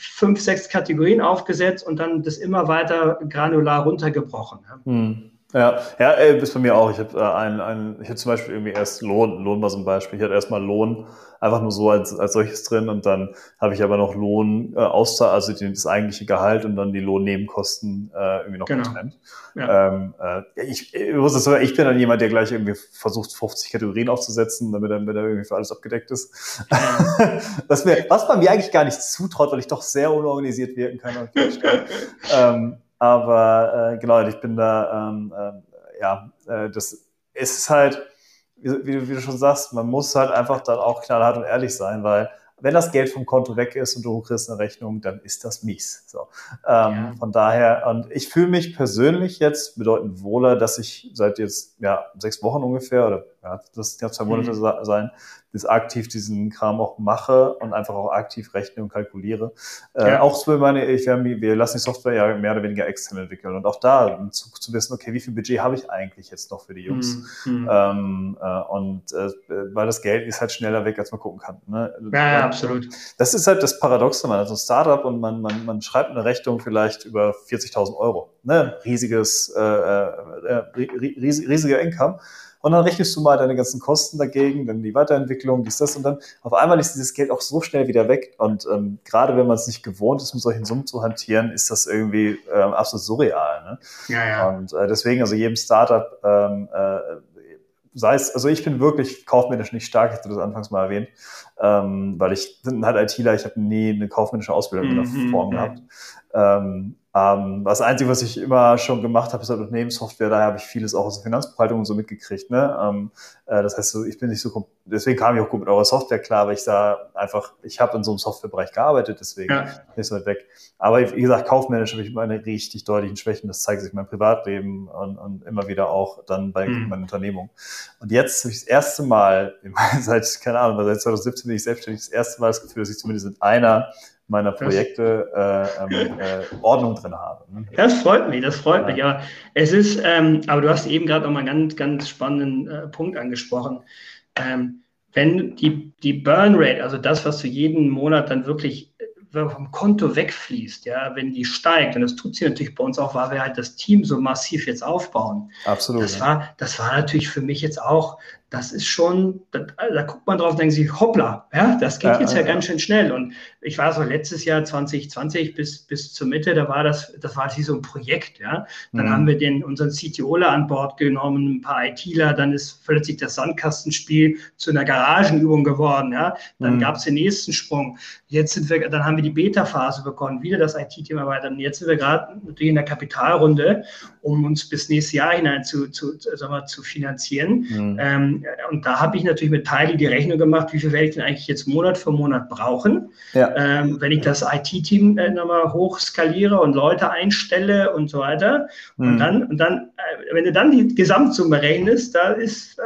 S2: fünf, sechs Kategorien aufgesetzt und dann das immer weiter granular runtergebrochen.
S1: Ja, hm. ja, ja ey, bis bei mir auch. Ich habe äh, ein, ein, ich habe zum Beispiel irgendwie erst Lohn, Lohn war so ein Beispiel. Ich hatte erstmal Lohn einfach nur so als, als solches drin und dann habe ich aber noch Lohn äh, Auszahl, also das eigentliche Gehalt und dann die Lohnnebenkosten äh, irgendwie noch genau. getrennt. Ja. Ähm, äh, ich, ich, muss das sagen, ich bin dann jemand, der gleich irgendwie versucht, 50 Kategorien aufzusetzen, damit er, damit er irgendwie für alles abgedeckt ist. Ja. was, mir, was man mir eigentlich gar nicht zutraut, weil ich doch sehr unorganisiert wirken kann. ähm, aber äh, genau, ich bin da, ähm, äh, ja, äh, das es ist halt, wie, wie, wie, du schon sagst, man muss halt einfach dann auch knallhart und ehrlich sein, weil wenn das Geld vom Konto weg ist und du kriegst eine Rechnung, dann ist das mies. So. Ähm, ja. Von daher, und ich fühle mich persönlich jetzt bedeutend wohler, dass ich seit jetzt ja, sechs Wochen ungefähr, oder ja, das ja zwei Monate mhm. sein, das aktiv diesen Kram auch mache und einfach auch aktiv rechne und kalkuliere. Äh, ja. Auch für meine, ich, wir, lassen die Software ja mehr oder weniger extern entwickeln und auch da zu, zu wissen, okay, wie viel Budget habe ich eigentlich jetzt noch für die Jungs? Mhm. Ähm, äh, und äh, weil das Geld ist halt schneller weg, als man gucken kann. Ne?
S2: Ja, ja, absolut.
S1: Das ist halt das Paradoxe, man hat so ein Startup und man, man, man schreibt eine Rechnung vielleicht über 40.000 Euro. Ne? Riesiges, äh, äh, riesiger Income. Und dann rechnest du mal deine ganzen Kosten dagegen, dann die Weiterentwicklung, dies, das und dann auf einmal ist dieses Geld auch so schnell wieder weg. Und ähm, gerade wenn man es nicht gewohnt ist, mit solchen Summen zu hantieren, ist das irgendwie ähm, absolut surreal. Ne? Ja, ja. Und äh, deswegen, also jedem Startup, ähm, äh, sei es, also ich bin wirklich kaufmännisch nicht stark, ich hatte das anfangs mal erwähnt, ähm, weil ich bin halt ITler, ich habe nie eine kaufmännische Ausbildung in der mhm, Form mhm. gehabt. Ähm, ähm, das Einzige, was ich immer schon gemacht habe, ist halt Unternehmenssoftware. Daher habe ich vieles auch aus der Finanzbuchhaltung und so mitgekriegt. Ne? Ähm, äh, das heißt, ich bin nicht so, deswegen kam ich auch gut mit eurer Software klar, weil ich da einfach, ich habe in so einem Softwarebereich gearbeitet, deswegen ja. nicht so weit weg. Aber wie gesagt, kaufmännisch habe ich meine richtig deutlichen Schwächen. Das zeigt sich in meinem Privatleben und, und immer wieder auch dann bei mhm. meinen Unternehmungen. Und jetzt habe ich das erste Mal, seit, keine Ahnung, seit 2017 bin ich selbstständig, das erste Mal das Gefühl, dass ich zumindest in einer meiner Projekte äh, ähm, äh, Ordnung drin habe.
S2: Ne? Das freut mich, das freut ja. mich. Aber es ist, ähm, aber du hast eben gerade noch mal einen ganz, ganz spannenden äh, Punkt angesprochen. Ähm, wenn die, die Burn Rate, also das, was du jeden Monat dann wirklich äh, vom Konto wegfließt, ja, wenn die steigt, und das tut sie natürlich bei uns auch, weil wir halt das Team so massiv jetzt aufbauen.
S1: Absolut.
S2: Das war, das war natürlich für mich jetzt auch das ist schon, da, da, guckt man drauf und denkt sich, hoppla, ja, das geht ja, jetzt ja, ja, ganz schön schnell. Und ich war so letztes Jahr 2020 bis, bis zur Mitte, da war das, das war so ein Projekt, ja. Dann mhm. haben wir den, unseren CTOler an Bord genommen, ein paar ITler, dann ist plötzlich das Sandkastenspiel zu einer Garagenübung geworden, ja. Dann mhm. gab es den nächsten Sprung. Jetzt sind wir, dann haben wir die Beta-Phase bekommen, wieder das IT-Thema weiter. Und jetzt sind wir gerade in der Kapitalrunde um uns bis nächstes Jahr hinein zu, zu, sagen wir, zu finanzieren. Mhm. Ähm, und da habe ich natürlich mit Teile die Rechnung gemacht, wie viel werde ich denn eigentlich jetzt Monat für Monat brauchen, ja. ähm, wenn ich das IT-Team äh, nochmal hochskaliere und Leute einstelle und so weiter. Mhm. Und dann, und dann äh, wenn du dann die Gesamtsumme rechnest, da ist äh,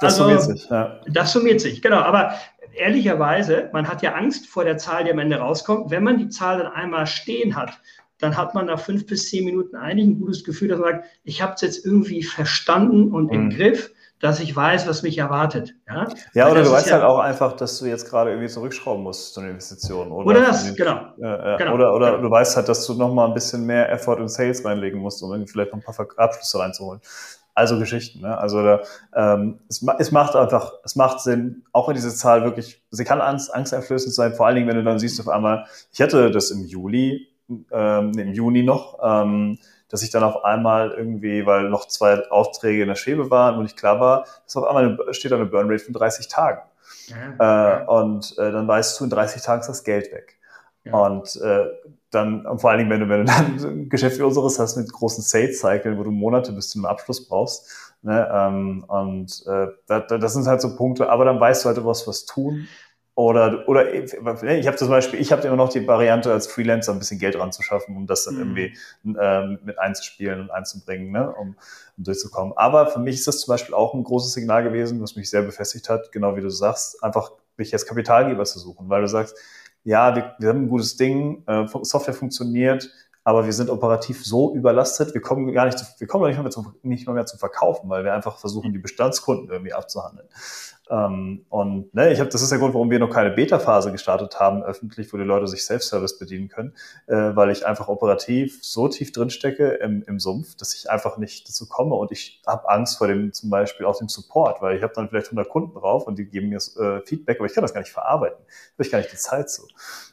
S1: das also, summiert sich. Ja.
S2: Das summiert sich, genau. Aber ehrlicherweise, man hat ja Angst vor der Zahl, die am Ende rauskommt. Wenn man die Zahl dann einmal stehen hat, dann hat man nach fünf bis zehn Minuten eigentlich ein gutes Gefühl, dass man sagt, ich habe es jetzt irgendwie verstanden und im mhm. Griff, dass ich weiß, was mich erwartet. Ja,
S1: ja oder du weißt ja halt auch einfach, dass du jetzt gerade irgendwie zurückschrauben musst zu einer Investition.
S2: Oder, oder das, genau.
S1: Äh, genau. Oder, oder genau. du weißt halt, dass du nochmal ein bisschen mehr Effort in Sales reinlegen musst, um irgendwie vielleicht noch ein paar Abschlüsse reinzuholen. Also Geschichten. Ne? Also da, ähm, es, es macht einfach, es macht Sinn, auch wenn diese Zahl wirklich, sie kann angst, angsteinflößend sein, vor allen Dingen, wenn du dann siehst auf einmal, ich hatte das im Juli, ähm, im Juni noch, ähm, dass ich dann auf einmal irgendwie, weil noch zwei Aufträge in der Schwebe waren und nicht klar war, dass auf einmal steht da eine Burnrate von 30 Tagen. Ja, äh, Und äh, dann weißt du, in 30 Tagen ist das Geld weg. Ja. Und äh, dann, und vor allen Dingen, wenn du, wenn du dann ein Geschäft wie unseres hast mit großen Sales-Cycles, wo du Monate bis zum Abschluss brauchst, ne, ähm, und äh, das, das sind halt so Punkte, aber dann weißt du halt, du musst was tun. Oder, oder ich habe zum Beispiel, ich habe immer noch die Variante als Freelancer ein bisschen Geld ranzuschaffen, um das dann mhm. irgendwie äh, mit einzuspielen und einzubringen, ne, um, um durchzukommen. Aber für mich ist das zum Beispiel auch ein großes Signal gewesen, was mich sehr befestigt hat, genau wie du sagst, einfach mich als Kapitalgeber zu suchen, weil du sagst, ja, wir, wir haben ein gutes Ding, äh, Software funktioniert, aber wir sind operativ so überlastet, wir kommen gar nicht, zu, wir kommen nicht mehr, zum, nicht mehr zum Verkaufen, weil wir einfach versuchen, die Bestandskunden irgendwie abzuhandeln. Ähm, und ne, ich habe, das ist der Grund, warum wir noch keine Beta-Phase gestartet haben, öffentlich, wo die Leute sich Self-Service bedienen können, äh, weil ich einfach operativ so tief drinstecke im, im Sumpf, dass ich einfach nicht dazu komme und ich habe Angst vor dem zum Beispiel auch dem Support, weil ich habe dann vielleicht 100 Kunden drauf und die geben mir äh, Feedback, aber ich kann das gar nicht verarbeiten. Habe ich gar nicht die Zeit zu.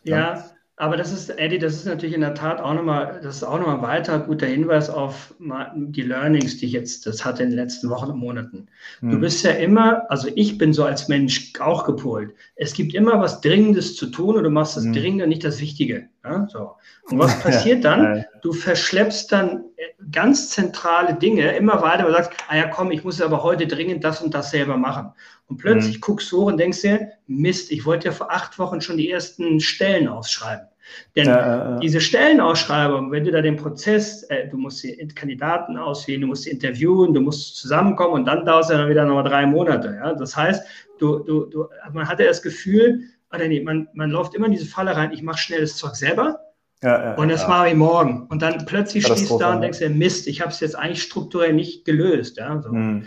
S2: Ja, ja aber das ist, Eddie, das ist natürlich in der Tat auch nochmal, das ist auch nochmal ein weiter guter Hinweis auf die Learnings, die ich jetzt das hatte in den letzten Wochen und Monaten. Hm. Du bist ja immer, also ich bin so als Mensch auch gepolt. Es gibt immer was Dringendes zu tun und du machst das hm. Dringende, nicht das Wichtige. Ja, so. Und was passiert dann? Du verschleppst dann äh, ganz zentrale Dinge immer weiter und sagst, ah ja, komm, ich muss aber heute dringend das und das selber machen. Und plötzlich mhm. guckst du hoch und denkst dir, Mist, ich wollte ja vor acht Wochen schon die ersten Stellen ausschreiben. Denn äh, diese Stellenausschreibung, wenn du da den Prozess, äh, du musst die Kandidaten auswählen, du musst sie interviewen, du musst zusammenkommen und dann dauert es ja dann wieder nochmal drei Monate. Ja? Das heißt, du, du, du, man hatte das Gefühl, oder nee, man, man läuft immer in diese Falle rein, ich mache schnell das Zeug selber ja, ja, und das ja. mache ich morgen. Und dann plötzlich stehst du da und denkst dir, Mist, ich habe es jetzt eigentlich strukturell nicht gelöst. Ja? So. Hm.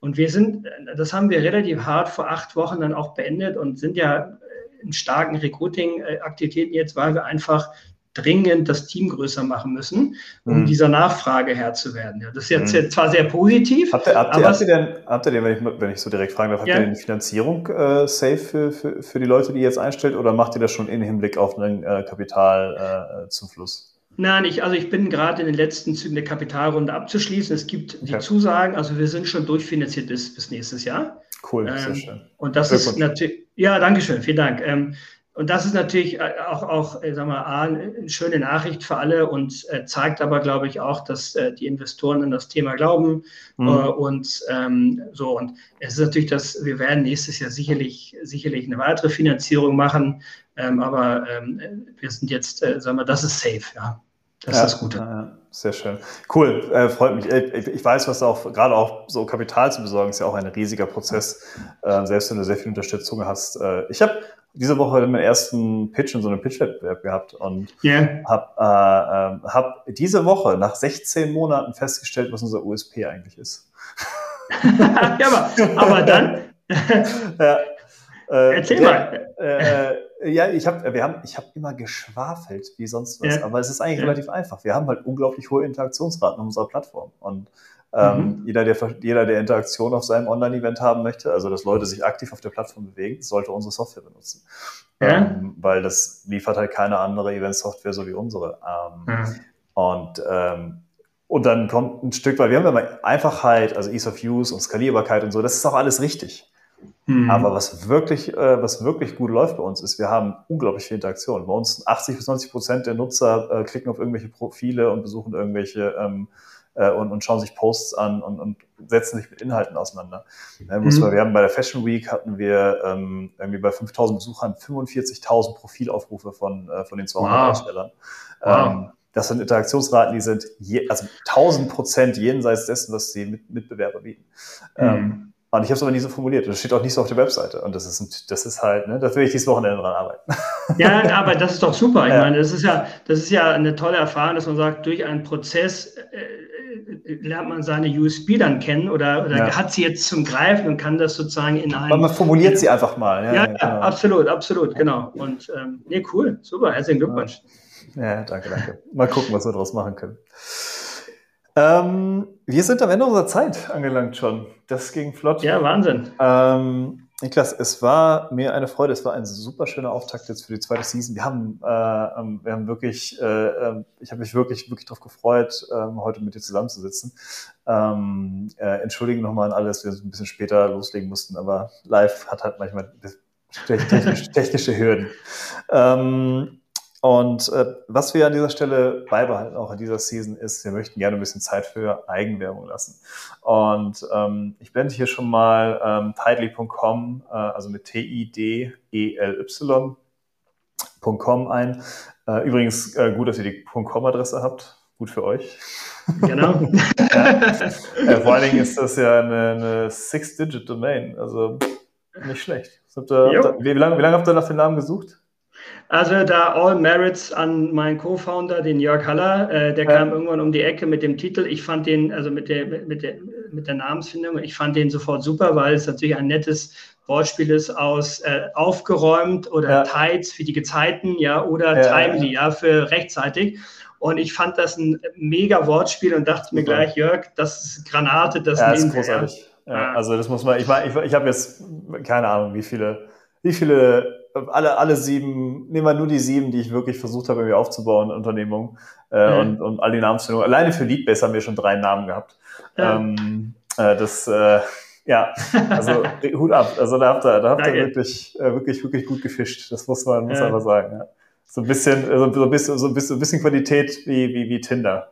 S2: Und wir sind, das haben wir relativ hart vor acht Wochen dann auch beendet und sind ja in starken Recruiting-Aktivitäten jetzt, weil wir einfach dringend das Team größer machen müssen, um mhm. dieser Nachfrage Herr zu werden. Ja, das ist jetzt mhm. zwar sehr positiv.
S1: Habt ihr, habt ihr, habt ihr denn, habt ihr denn wenn, ich, wenn ich so direkt fragen darf, habt ja. ihr denn Finanzierung äh, safe für, für, für die Leute, die ihr jetzt einstellt, oder macht ihr das schon in Hinblick auf einen äh, Kapitalzufluss? Äh,
S2: Nein, ich, also ich bin gerade in den letzten Zügen der Kapitalrunde abzuschließen. Es gibt okay. die Zusagen, also wir sind schon durchfinanziert bis, bis nächstes Jahr.
S1: Cool, ähm, sehr schön.
S2: Und das ist natürlich, ja, danke schön, vielen Dank. Ähm, und das ist natürlich äh, auch, auch äh, sagen wir, eine schöne Nachricht für alle und äh, zeigt aber, glaube ich, auch, dass äh, die Investoren an das Thema glauben. Mhm. Äh, und ähm, so, und es ist natürlich, dass wir werden nächstes Jahr sicherlich, sicherlich eine weitere Finanzierung machen. Ähm, aber ähm, wir sind jetzt, äh, sagen wir, das ist safe, ja. Das ja, ist das Gute. Ja,
S1: sehr schön. Cool, äh, freut mich. Ich, ich weiß, was auch, gerade auch so Kapital zu besorgen, ist ja auch ein riesiger Prozess, äh, selbst wenn du sehr viel Unterstützung hast. Äh, ich habe diese Woche meinen ersten Pitch in so einem Pitch-Wettbewerb gehabt und yeah. habe äh, äh, hab diese Woche nach 16 Monaten festgestellt, was unser USP eigentlich ist.
S2: ja, aber, aber dann.
S1: ja, äh, Erzähl der, mal. Äh, ja, ich habe wir haben, ich hab immer geschwafelt wie sonst was, ja. aber es ist eigentlich ja. relativ einfach. Wir haben halt unglaublich hohe Interaktionsraten auf unserer Plattform und ähm, mhm. jeder, der, jeder, der Interaktion auf seinem Online-Event haben möchte, also dass Leute sich aktiv auf der Plattform bewegen, sollte unsere Software benutzen. Ja. Ähm, weil das liefert halt keine andere Event-Software so wie unsere. Ähm, mhm. Und ähm, und dann kommt ein Stück, weil wir haben immer Einfachheit, also Ease of Use und Skalierbarkeit und so, das ist auch alles richtig. Mhm. Aber was wirklich, äh, was wirklich gut läuft bei uns ist, wir haben unglaublich viel Interaktion. Bei uns 80 bis 90 Prozent der Nutzer äh, klicken auf irgendwelche Profile und besuchen irgendwelche ähm, äh, und, und schauen sich Posts an und, und setzen sich mit Inhalten auseinander. Ja, mhm. wir, wir haben bei der Fashion Week hatten wir ähm, irgendwie bei 5000 Besuchern 45.000 Profilaufrufe von, äh, von den 200 wow. Ausstellern. Wow. Ähm, das sind Interaktionsraten, die sind je, also 1000 Prozent jenseits dessen, was die mit, Mitbewerber bieten. Mhm. Ähm, und ich habe es aber nie so formuliert. Das steht auch nicht so auf der Webseite. Und das ist, das ist halt, ne, das will ich dieses Wochenende dran arbeiten.
S2: Ja, aber das ist doch super. Ich ja. meine, das ist ja, das ist ja eine tolle Erfahrung, dass man sagt, durch einen Prozess äh, äh lernt man seine USB dann kennen oder, oder ja. hat sie jetzt zum Greifen und kann das sozusagen in einem.
S1: man formuliert sie einfach mal.
S2: Ja, ja, genau. absolut, absolut, genau. Und ähm, nee, cool, super, herzlichen Glückwunsch.
S1: Ja, danke, danke. Mal gucken, was wir daraus machen können. Ähm, wir sind am Ende unserer Zeit angelangt schon. Das ging flott.
S2: Ja, Wahnsinn.
S1: Ähm, Niklas, es war mir eine Freude. Es war ein super schöner Auftakt jetzt für die zweite Season. Wir haben, äh, ähm, wir haben wirklich, äh, ähm, ich habe mich wirklich, wirklich darauf gefreut, äh, heute mit dir zusammenzusitzen. Ähm, äh, entschuldigen nochmal an alles, wir ein bisschen später loslegen mussten, aber live hat halt manchmal technische, technische Hürden. Ähm, und äh, was wir an dieser Stelle beibehalten, auch in dieser Season, ist, wir möchten gerne ein bisschen Zeit für Eigenwerbung lassen. Und ähm, ich blende hier schon mal ähm, tidely.com, äh, also mit T-I-D-E-L-Y.com ein. Äh, übrigens äh, gut, dass ihr die .com-Adresse habt. Gut für euch.
S2: Genau.
S1: ja. äh, vor allen Dingen ist das ja eine, eine Six-Digit-Domain, also nicht schlecht. Habt ihr, habt ihr, wie, lange, wie lange habt ihr nach dem Namen gesucht?
S2: Also da All Merits an meinen Co-Founder, den Jörg Haller, äh, der ja. kam irgendwann um die Ecke mit dem Titel. Ich fand den, also mit der, mit der, mit der Namensfindung, ich fand den sofort super, weil es natürlich ein nettes Wortspiel ist aus äh, aufgeräumt oder ja. Tides für die Gezeiten, ja, oder ja, timely, ja, für rechtzeitig. Und ich fand das ein mega Wortspiel und dachte super. mir gleich, Jörg, das ist Granate, das
S1: ja, ist großartig. Ja, also das muss man, ich meine, ich, ich habe jetzt keine Ahnung, wie viele, wie viele alle, alle sieben, nehmen wir nur die sieben, die ich wirklich versucht habe, irgendwie aufzubauen, Unternehmungen äh, mhm. und, und all die Namensfindungen. Alleine für Leadbase haben wir schon drei Namen gehabt. Ja. Ähm, äh, das, äh, ja, also Hut ab. Also da habt ihr, da habt ihr wirklich, äh, wirklich, wirklich gut gefischt. Das muss man, muss ja. man sagen. Ja. So ein bisschen, so, so ein bisschen, so ein bisschen, so ein bisschen Qualität wie, wie, wie Tinder.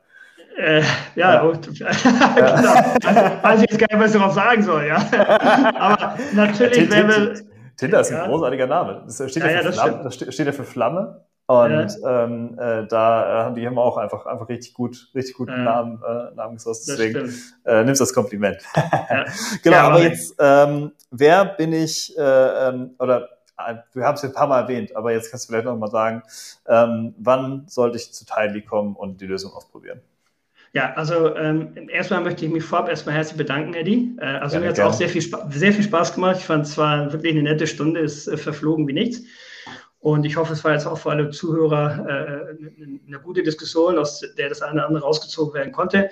S2: Äh, ja, ja. Genau. Also, weiß ich jetzt gar nicht, was ich darauf sagen soll, ja. Aber natürlich, wenn wir,
S1: Tinder ist ein großartiger Name. Das steht ja, ja, für, Flamme, das steht ja für Flamme. Und ähm, äh, da äh, haben die haben auch einfach, einfach richtig gut, richtig guten ja. Namen, äh, Namen gesourced. Deswegen äh, nimmst das Kompliment. Ja. genau, ja, aber jetzt, ähm, wer bin ich, äh, ähm, oder äh, wir haben es ein paar Mal erwähnt, aber jetzt kannst du vielleicht noch mal sagen, ähm, wann sollte ich zu Tidely kommen und die Lösung ausprobieren?
S2: Ja, also ähm, erstmal möchte ich mich vorab erstmal herzlich bedanken, Eddie. Äh, also mir hat es auch sehr viel, sehr viel Spaß gemacht. Ich fand es zwar wirklich eine nette Stunde, ist äh, verflogen wie nichts. Und ich hoffe, es war jetzt auch für alle Zuhörer äh, eine gute Diskussion, aus der das eine oder andere rausgezogen werden konnte.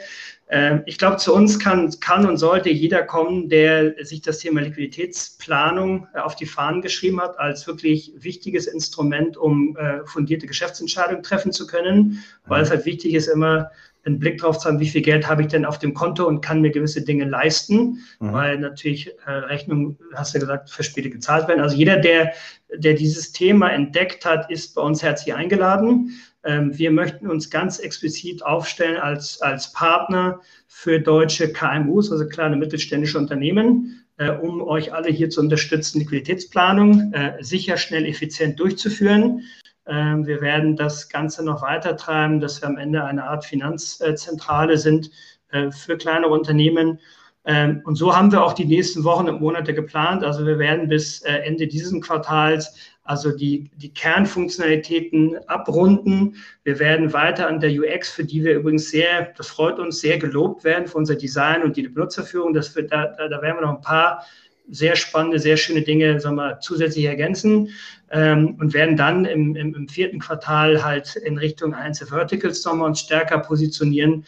S2: Ähm, ich glaube, zu uns kann, kann und sollte jeder kommen, der sich das Thema Liquiditätsplanung äh, auf die Fahnen geschrieben hat, als wirklich wichtiges Instrument, um äh, fundierte Geschäftsentscheidungen treffen zu können, weil es halt wichtig ist, immer einen Blick drauf zu haben, wie viel Geld habe ich denn auf dem Konto und kann mir gewisse Dinge leisten, mhm. weil natürlich äh, Rechnungen, hast du ja gesagt, verspätet gezahlt werden. Also jeder, der, der dieses Thema entdeckt hat, ist bei uns herzlich eingeladen. Ähm, wir möchten uns ganz explizit aufstellen als, als Partner für deutsche KMUs, also kleine mittelständische Unternehmen, äh, um euch alle hier zu unterstützen, Liquiditätsplanung äh, sicher, schnell, effizient durchzuführen. Ähm, wir werden das Ganze noch weiter treiben, dass wir am Ende eine Art Finanzzentrale sind äh, für kleine Unternehmen. Ähm, und so haben wir auch die nächsten Wochen und Monate geplant. Also wir werden bis äh, Ende dieses Quartals also die, die Kernfunktionalitäten abrunden. Wir werden weiter an der UX, für die wir übrigens sehr, das freut uns, sehr gelobt werden für unser Design und die Benutzerführung. Das wird, da, da werden wir noch ein paar sehr spannende, sehr schöne Dinge sagen wir, zusätzlich ergänzen ähm, und werden dann im, im, im, vierten Quartal halt in Richtung Einzel Verticals nochmal uns stärker positionieren.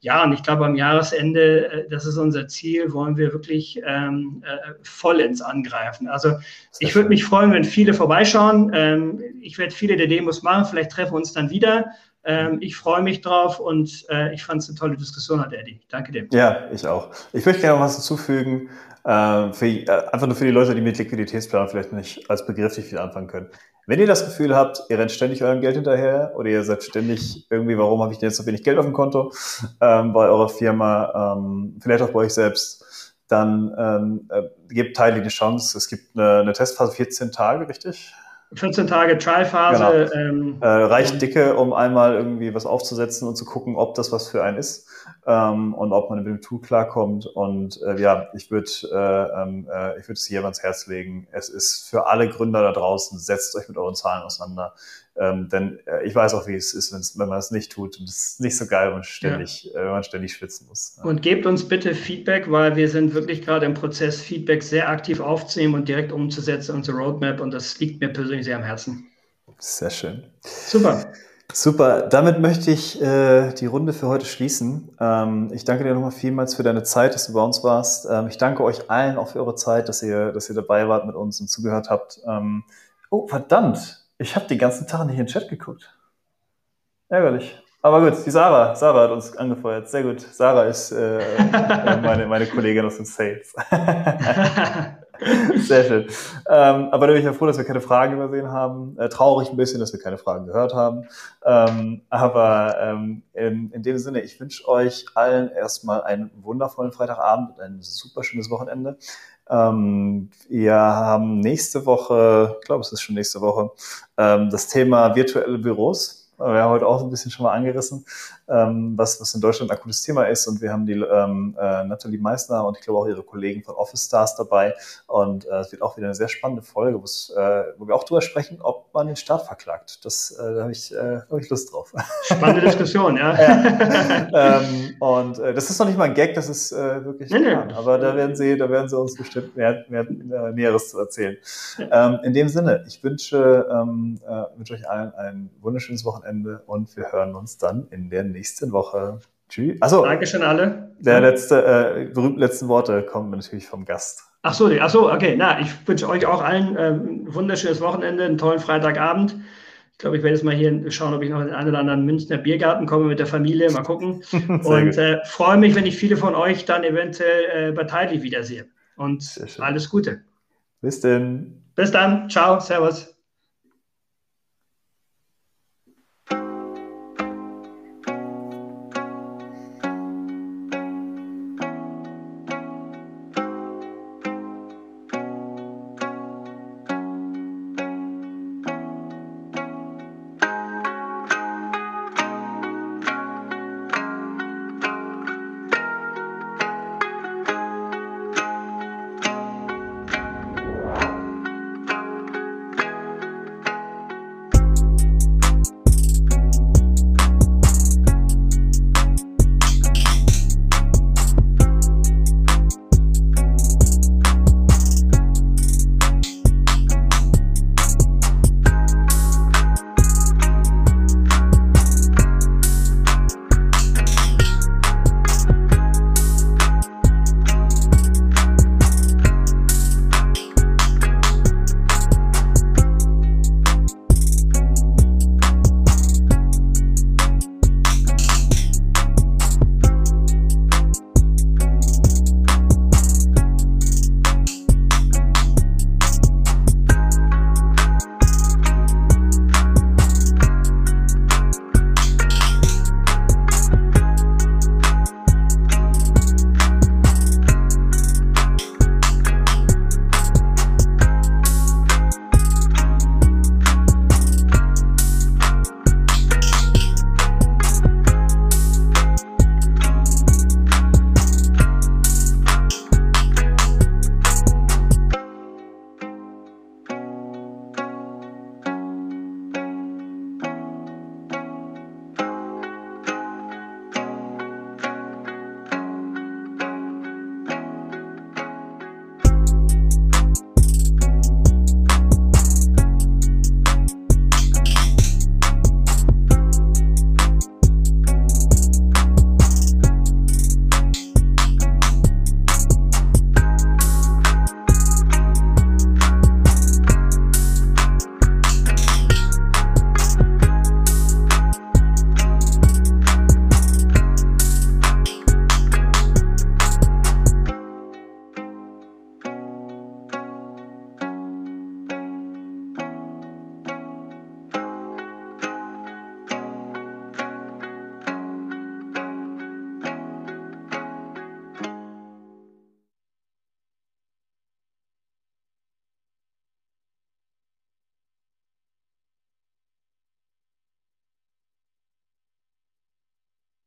S2: Ja, und ich glaube, am Jahresende, äh, das ist unser Ziel, wollen wir wirklich ähm, äh, vollends angreifen. Also ich würde mich freuen, wenn viele vorbeischauen. Ähm, ich werde viele der Demos machen, vielleicht treffen wir uns dann wieder. Ähm, ich freue mich drauf und äh, ich fand es eine tolle Diskussion, hat Eddie. Danke dir.
S1: Ja, ich auch. Ich möchte gerne noch was hinzufügen. Äh, für, äh, einfach nur für die Leute, die mit Liquiditätsplan vielleicht nicht als Begriff nicht viel anfangen können. Wenn ihr das Gefühl habt, ihr rennt ständig eurem Geld hinterher oder ihr seid ständig irgendwie, warum habe ich denn jetzt so wenig Geld auf dem Konto ähm, bei eurer Firma, ähm, vielleicht auch bei euch selbst, dann ähm, äh, gebt Teil die Chance. Es gibt eine, eine Testphase 14 Tage, richtig?
S2: 14 Tage Trial-Phase.
S1: Genau. Ähm, äh, reicht dicke, um einmal irgendwie was aufzusetzen und zu gucken, ob das was für einen ist ähm, und ob man mit dem Tool klarkommt. Und äh, ja, ich würde äh, ähm, äh, ich würde es jedem ans Herz legen. Es ist für alle Gründer da draußen, setzt euch mit euren Zahlen auseinander. Ähm, denn äh, ich weiß auch, wie es ist, wenn man es nicht tut. Und es ist nicht so geil, wenn man ständig, ja. äh, wenn man ständig schwitzen muss.
S2: Ja. Und gebt uns bitte Feedback, weil wir sind wirklich gerade im Prozess, Feedback sehr aktiv aufzunehmen und direkt umzusetzen, unsere Roadmap. Und das liegt mir persönlich sehr am Herzen.
S1: Sehr schön.
S2: Super.
S1: Super, damit möchte ich äh, die Runde für heute schließen. Ähm, ich danke dir nochmal vielmals für deine Zeit, dass du bei uns warst. Ähm, ich danke euch allen auch für eure Zeit, dass ihr, dass ihr dabei wart mit uns und zugehört habt. Ähm, oh, verdammt, ich habe den ganzen Tag nicht in den Chat geguckt. Ärgerlich. Aber gut, die Sarah, Sarah hat uns angefeuert. Sehr gut. Sarah ist äh, meine, meine Kollegin aus dem Sales. Sehr schön. Ähm, aber da bin ich ja froh, dass wir keine Fragen übersehen haben. Äh, traurig ein bisschen, dass wir keine Fragen gehört haben. Ähm, aber ähm, in, in dem Sinne, ich wünsche euch allen erstmal einen wundervollen Freitagabend und ein super schönes Wochenende. Ähm, wir haben nächste Woche, ich glaube, es ist schon nächste Woche, ähm, das Thema virtuelle Büros. Wir haben heute auch ein bisschen schon mal angerissen, ähm, was, was in Deutschland ein akutes Thema ist. Und wir haben die ähm, äh, Nathalie Meissner und ich glaube auch ihre Kollegen von Office Stars dabei. Und äh, es wird auch wieder eine sehr spannende Folge, äh, wo wir auch drüber sprechen, ob man den Staat verklagt. Das, äh, da habe ich, äh, hab ich Lust drauf.
S2: Spannende Diskussion, ja.
S1: ja. Ähm, und äh, das ist noch nicht mal ein Gag, das ist wirklich nee, nee, Aber da werden sie, da werden sie uns bestimmt mehr, mehr äh, Näheres zu erzählen. Ähm, in dem Sinne, ich wünsche, ähm, äh, wünsche euch allen ein wunderschönes Wochenende Wochenende und wir hören uns dann in der nächsten Woche.
S2: Tschüss. Achso. Dankeschön alle.
S1: Der letzte, äh, berühmten letzten Worte kommen natürlich vom Gast.
S2: Ach so, ach so, okay. Na, ich wünsche euch auch allen äh, ein wunderschönes Wochenende, einen tollen Freitagabend. Ich glaube, ich werde jetzt mal hier schauen, ob ich noch in den einen oder anderen Münchner Biergarten komme mit der Familie. Mal gucken. und äh, freue mich, wenn ich viele von euch dann eventuell äh, bei Tidy wiedersehe. Und alles Gute.
S1: Bis denn.
S2: Bis dann. Ciao. Servus.